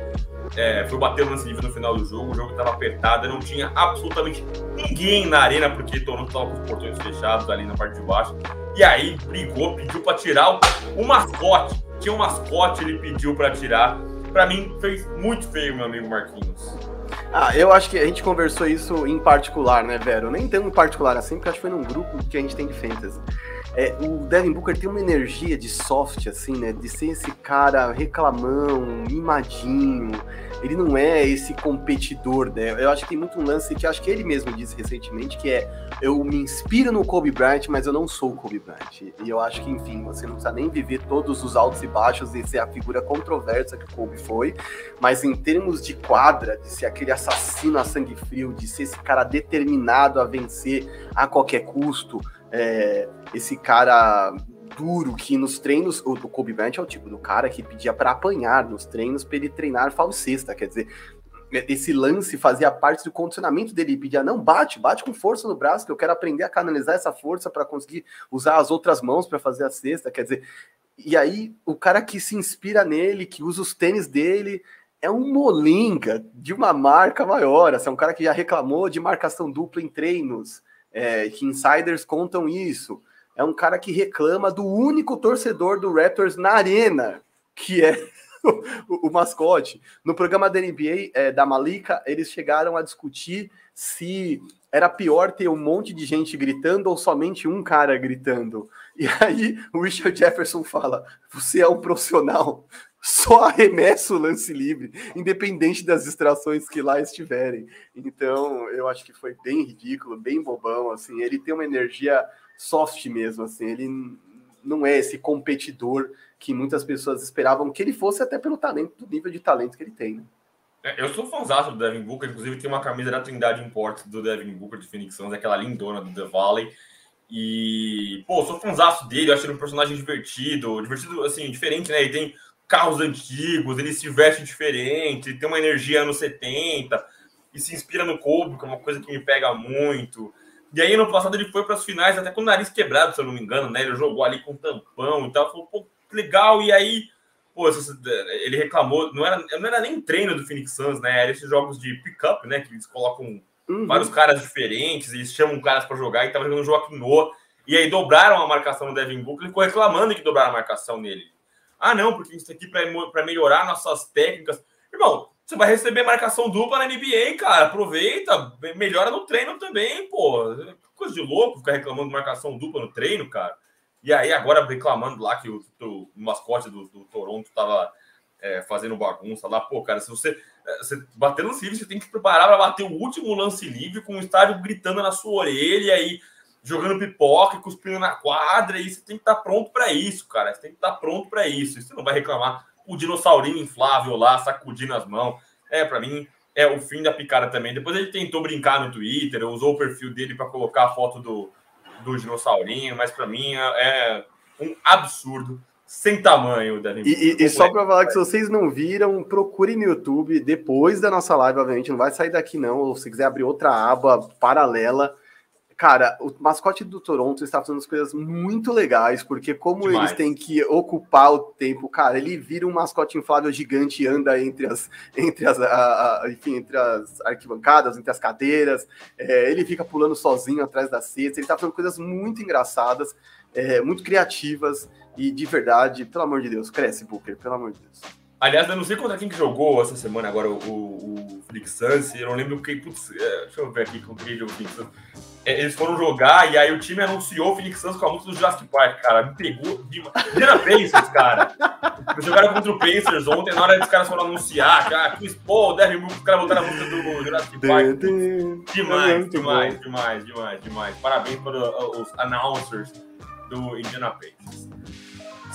É, foi bater no lance livre no final do jogo. O jogo estava apertado, não tinha absolutamente ninguém na arena, porque Toronto estava com os portões fechados ali na parte de baixo. E aí brigou, pediu para tirar o, o mascote. Tinha um mascote, ele pediu para tirar para mim fez muito feio, meu amigo Marquinhos. Ah, eu acho que a gente conversou isso em particular, né, Vero? Nem tão em particular assim, porque acho que foi num grupo que a gente tem de fantasy. É, o Devin Booker tem uma energia de soft, assim, né? De ser esse cara reclamão, mimadinho, ele não é esse competidor, né? Eu acho que tem muito um lance que acho que ele mesmo disse recentemente, que é eu me inspiro no Kobe Bryant, mas eu não sou o Kobe Bryant. E eu acho que, enfim, você não precisa nem viver todos os altos e baixos e ser a figura controversa que o Kobe foi, mas em termos de quadra, de ser aquele assassino a sangue frio, de ser esse cara determinado a vencer a qualquer custo, é, esse cara duro que nos treinos, o, o Kobe Bryant é o tipo do cara que pedia para apanhar nos treinos para ele treinar falsista, quer dizer, esse lance fazia parte do condicionamento dele, ele pedia, não, bate, bate com força no braço, que eu quero aprender a canalizar essa força para conseguir usar as outras mãos para fazer a cesta, quer dizer, e aí o cara que se inspira nele, que usa os tênis dele, é um molinga de uma marca maior, assim, é um cara que já reclamou de marcação dupla em treinos, é, que insiders contam isso, é um cara que reclama do único torcedor do Raptors na arena, que é o, o, mascote. No programa da NBA, é, da Malika, eles chegaram a discutir se era pior ter um monte de gente gritando ou somente um cara gritando. E aí o Richard Jefferson fala: você é um profissional, só arremessa o lance livre, independente das distrações que lá estiverem. Então, eu acho que foi bem ridículo, bem bobão, assim, ele tem uma energia soft mesmo, assim, ele não é esse competidor que muitas pessoas esperavam que ele fosse, até pelo talento, do nível de talento que ele tem, né? É, eu sou fãzão do Devin Booker, inclusive tem uma camisa da Trindade Import do Devin Booker de Phoenix Suns, aquela lindona do The Valley. E, pô, sou fãzaço dele, acho ele um personagem divertido, divertido, assim, diferente, né? Ele tem carros antigos, ele se veste diferente, tem uma energia anos 70 e se inspira no Kobe, que é uma coisa que me pega muito. E aí, no passado, ele foi para as finais, até com o nariz quebrado, se eu não me engano, né? Ele jogou ali com tampão e tal. Falou, pô, legal. E aí, pô, ele reclamou, não era, não era nem treino do Phoenix Suns, né? Era esses jogos de pick-up, né? Que eles colocam uhum. vários caras diferentes, eles chamam caras para jogar e tava jogando o Joaquim Noah. E aí dobraram a marcação no Devin Booker, ele ficou reclamando que dobraram a marcação nele. Ah, não, porque isso aqui para melhorar nossas técnicas. Irmão, você vai receber marcação dupla na NBA, cara. Aproveita, melhora no treino também, pô. Coisa de louco ficar reclamando de marcação dupla no treino, cara. E aí, agora reclamando lá que o, o mascote do, do, Toronto tava é, fazendo bagunça lá. Pô, cara, se você, é, você bater no livre, você tem que preparar para bater o último lance livre com o estádio gritando na sua orelha e aí jogando pipoca e cuspindo na quadra. E você tem que estar tá pronto para isso, cara. Você tem que estar tá pronto para isso. Você não vai reclamar o dinossaurinho inflável lá, sacudindo as mãos. É, para mim, é o fim da picada também. Depois ele tentou brincar no Twitter, usou o perfil dele para colocar a foto do, do dinossaurinho, mas para mim é, é um absurdo sem tamanho da E, e, só para falar que se vocês não viram, procure no YouTube depois da nossa live, obviamente, não vai sair daqui não, ou se quiser abrir outra aba paralela, Cara, o mascote do Toronto está fazendo as coisas muito legais, porque como Demais. eles têm que ocupar o tempo, cara, ele vira um mascote inflável gigante e anda entre as, entre as, a, a, enfim, entre as arquibancadas, entre as cadeiras, é, ele fica pulando sozinho atrás da cesta, ele está fazendo coisas muito engraçadas, é, muito criativas e de verdade, pelo amor de Deus, cresce, Booker, pelo amor de Deus. Aliás, eu não sei contra quem que jogou essa semana agora o, o, o Felix Suns, eu não lembro quem. Putz, é, deixa eu ver aqui com quem jogou o Felix Suns. É, eles foram jogar e aí o time anunciou o Phoenix Suns com a música do Jurassic Park, cara. Me pegou demais. Indiana Pacers, cara. Eles jogaram contra o Pacers ontem, na hora que os caras foram anunciar, cara, Chris Paul, Devin Booker, os caras botaram a música do Jurassic Park. demais, demais, demais, demais, demais. Parabéns para os announcers do Indiana Pacers.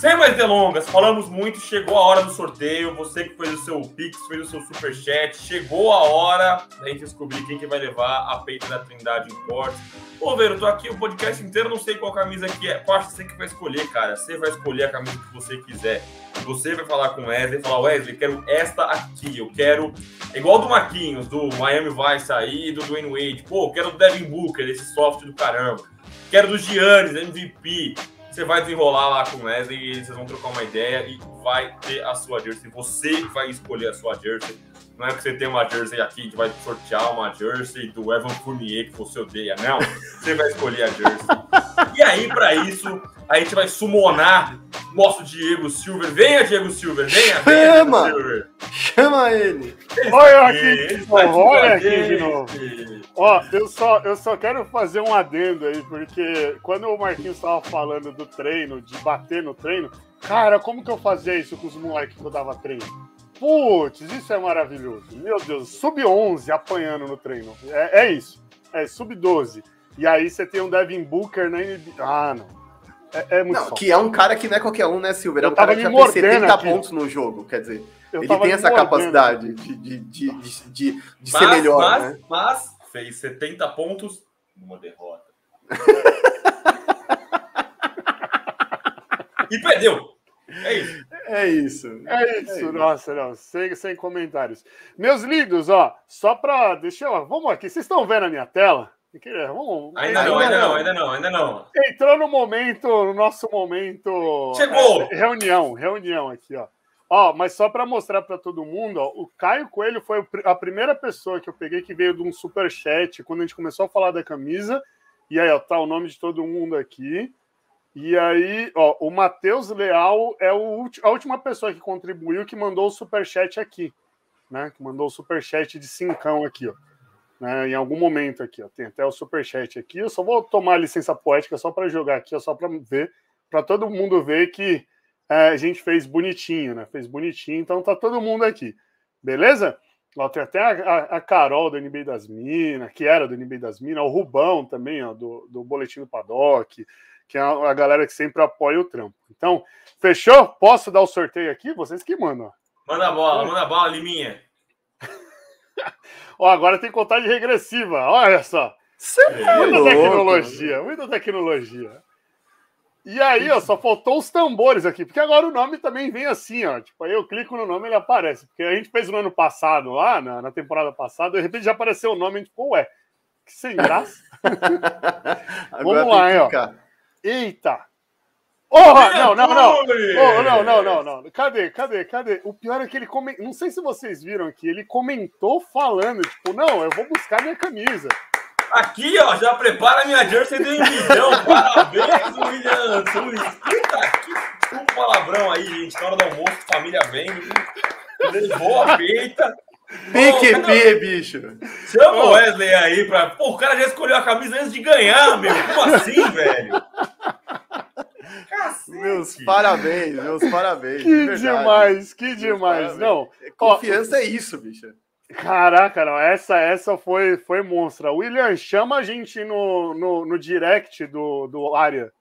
Sem mais delongas, falamos muito, chegou a hora do sorteio. Você que fez o seu Pix, fez o seu Superchat, chegou a hora da gente descobrir quem que vai levar a peita da Trindade Imports. Ô, Veiro, eu tô aqui o podcast inteiro, não sei qual camisa que é. Qual você que vai escolher, cara? Você vai escolher a camisa que você quiser. Você vai falar com o Wesley, falar, Wesley, quero esta aqui, eu quero... Igual do Marquinhos, do Miami Vice aí, do Dwayne Wade. Pô, quero do Devin Booker, esse soft do caramba. Quero do Giannis, MVP. Você vai desenrolar lá com o Wesley e vocês vão trocar uma ideia e vai ter a sua jersey. Você vai escolher a sua jersey. Não é que você tem uma jersey aqui, gente vai sortear uma jersey do Evan Fournier que você odeia. Não, você vai escolher a jersey. E aí, para isso, a gente vai summonar nosso Diego Silver. Venha, Diego Silver, venha, venha Chama! Silver. Chama ele! Olha aqui, de novo, olha aqui de novo. Ó, eu só, eu só quero fazer um adendo aí, porque quando o Marquinhos estava falando do treino, de bater no treino, cara, como que eu fazia isso com os moleques que eu dava treino? Putz, isso é maravilhoso. Meu Deus, sub-11 apanhando no treino. É, é isso. É sub-12. E aí você tem um Devin Booker na NBA. Ah, não. É, é muito não, que é um cara que não é qualquer um, né, Silver? É um cara que já tem 70 aqui. pontos no jogo, quer dizer. Eu ele tem essa capacidade de, de, de, de, de mas, ser melhor, mas, né? Mas fez 70 pontos numa derrota. e perdeu. É isso. É isso. É isso, é isso. nossa, não, sem, sem comentários. Meus lindos, ó, só para. Deixa eu. Vamos aqui, vocês estão vendo a minha tela? Vamos, ainda, não, ainda não, ainda não, ainda não. Entrou no momento, no nosso momento. Chegou! É, reunião, reunião aqui, ó. Ó, mas só para mostrar para todo mundo, ó, o Caio Coelho foi a primeira pessoa que eu peguei que veio de um super chat quando a gente começou a falar da camisa. E aí, ó, tá o nome de todo mundo aqui. E aí, ó, o Matheus Leal é o, a última pessoa que contribuiu que mandou o super chat aqui, né? Que mandou o super chat de cincão aqui, ó. Né, em algum momento aqui, ó, tem até o super chat aqui. Eu só vou tomar licença poética só para jogar aqui, ó, só para ver, para todo mundo ver que é, a gente fez bonitinho, né? Fez bonitinho, então tá todo mundo aqui. Beleza? Ó, tem até a, a, a, Carol do NBA das Minas, que era do NBA das Minas, o Rubão também, ó, do, do Boletim do Paddock, que é a, a, galera que sempre apoia o trampo. Então, fechou? Posso dar o sorteio aqui? Vocês que mandam. Manda a bola, manda a bola, Liminha. Ó, agora tem contagem regressiva, olha só. É muita tecnologia, muita tecnologia. E aí, ó, só faltou os tambores aqui, porque agora o nome também vem assim, ó. Tipo, aí eu clico no nome e ele aparece. Porque a gente fez no ano passado, lá, na, na temporada passada, de repente já apareceu o nome a gente ficou, ué, que sem graça. Vamos lá, hein, ó. Eita! Oh, não, não, não. Oh, não, não, não, não. Cadê, cadê, cadê? O pior é que ele comentou. Não sei se vocês viram aqui, ele comentou falando, tipo, não, eu vou buscar minha camisa. Aqui, ó, já prepara minha jersey de milhão. Parabéns, William Tunes. Eita, aqui. Desculpa o palavrão aí, gente. Na hora do almoço, família vendo. Levou a peita. PQP, bicho. Chama o Wesley aí pra. Pô, o cara já escolheu a camisa antes de ganhar, meu. Como assim, velho? Cacete. Meus parabéns, meus parabéns. Que de demais, que demais. Não, confiança Ó, é isso, bicho. Caraca, não, essa essa foi foi monstra. William, chama a gente no, no, no direct do, do área.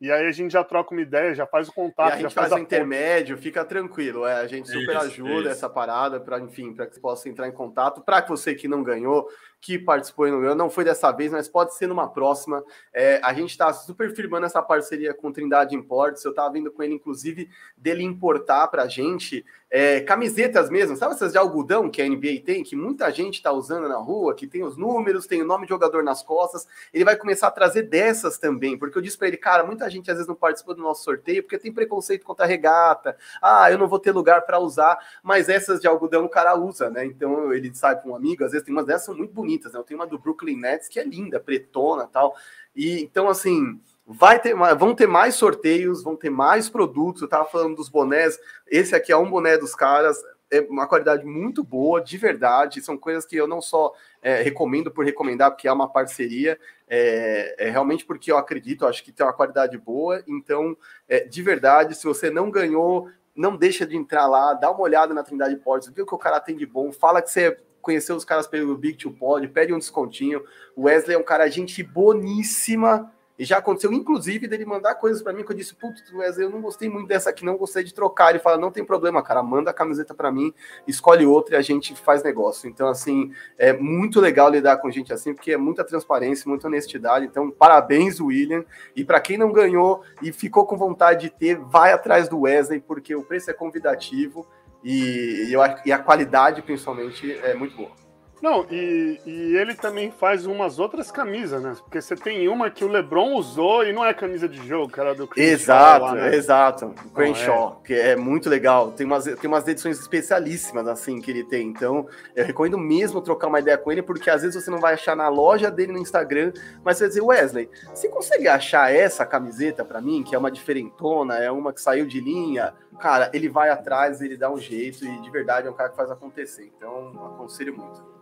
E aí a gente já troca uma ideia, já faz o contato. E a gente faz, o intermédio, fica tranquilo. É, a gente super isso, ajuda isso. essa parada para, enfim, para que você possa entrar em contato. Para você que não ganhou, que participou não ganhou, não foi dessa vez, mas pode ser numa próxima. É, a gente está super firmando essa parceria com Trindade Imports. Eu estava vindo com ele, inclusive, dele importar para a gente é, camisetas mesmo, sabe essas de algodão que a NBA tem, que muita gente está usando na rua, que tem os números, tem o nome de jogador nas costas. Ele vai começar a trazer dessas também, porque eu disse para ele, cara, muita gente às vezes não participa do nosso sorteio porque tem preconceito contra a regata. Ah, eu não vou ter lugar para usar, mas essas de algodão o cara usa, né? Então ele sai para um amigo, às vezes tem umas dessas são muito bonitas, né? Eu tenho uma do Brooklyn Nets que é linda, pretona tal. E então, assim, vai ter, vão ter mais sorteios, vão ter mais produtos. Eu tava falando dos bonés, esse aqui é um boné dos caras, é uma qualidade muito boa, de verdade. São coisas que eu não só é, recomendo por recomendar, porque é uma parceria, é, é, realmente porque eu acredito, acho que tem uma qualidade boa. Então, é, de verdade, se você não ganhou, não deixa de entrar lá, dá uma olhada na Trindade Portes, vê o que o cara tem de bom, fala que você conheceu os caras pelo Big Two Pod, pede um descontinho. O Wesley é um cara, gente boníssima. E já aconteceu, inclusive, dele mandar coisas para mim que eu disse, putz, Wesley, eu não gostei muito dessa aqui, não gostei de trocar. Ele fala, não tem problema, cara, manda a camiseta para mim, escolhe outra e a gente faz negócio. Então, assim, é muito legal lidar com gente assim, porque é muita transparência, muita honestidade. Então, parabéns, William. E para quem não ganhou e ficou com vontade de ter, vai atrás do Wesley, porque o preço é convidativo e, e, a qualidade, principalmente, é muito boa. Não, e, e ele também faz umas outras camisas, né? Porque você tem uma que o LeBron usou e não é camisa de jogo, cara do Crenshaw. Exato, lá, né? exato. Crenshaw, é. que é muito legal. Tem umas, tem umas edições especialíssimas, assim, que ele tem. Então, eu recomendo mesmo trocar uma ideia com ele, porque às vezes você não vai achar na loja dele no Instagram, mas você vai dizer, Wesley, você consegue achar essa camiseta para mim, que é uma diferentona, é uma que saiu de linha? Cara, ele vai atrás, ele dá um jeito e de verdade é um cara que faz acontecer. Então, aconselho muito.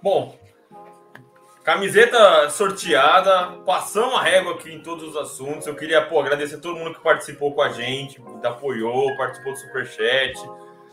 Bom, camiseta sorteada, passamos a régua aqui em todos os assuntos. Eu queria pô, agradecer a todo mundo que participou com a gente, que apoiou, participou do Superchat.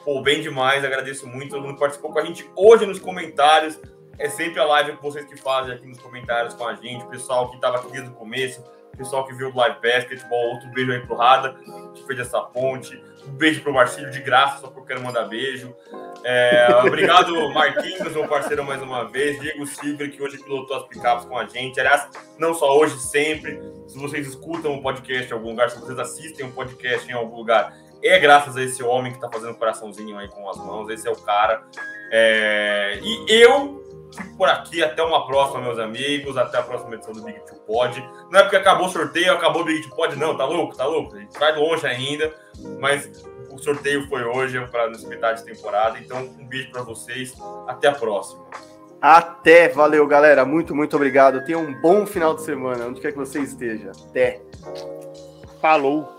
Pô, bem demais, agradeço muito todo mundo que participou com a gente hoje nos comentários. É sempre a live que vocês que fazem aqui nos comentários com a gente, o pessoal que estava aqui desde o começo, o pessoal que viu o Live Basketball, outro beijo aí pro Rada, que fez essa ponte. Um beijo pro Marcílio de graça, só porque eu quero mandar beijo. É, obrigado, Marquinhos, meu parceiro, mais uma vez. Diego Silva, que hoje pilotou as picapes com a gente. Aliás, não só hoje, sempre. Se vocês escutam um podcast em algum lugar, se vocês assistem um podcast em algum lugar, é graças a esse homem que tá fazendo coraçãozinho aí com as mãos. Esse é o cara. É... E eu fico por aqui. Até uma próxima, meus amigos. Até a próxima edição do Big Two Pod. Não é porque acabou o sorteio, acabou o Big Two Pod, não. Tá louco? Tá louco? A gente vai longe ainda. Mas o sorteio foi hoje para nesse metade de temporada. Então, um beijo para vocês. Até a próxima. Até, valeu, galera. Muito, muito obrigado. Tenha um bom final de semana, onde quer que você esteja. Até. Falou.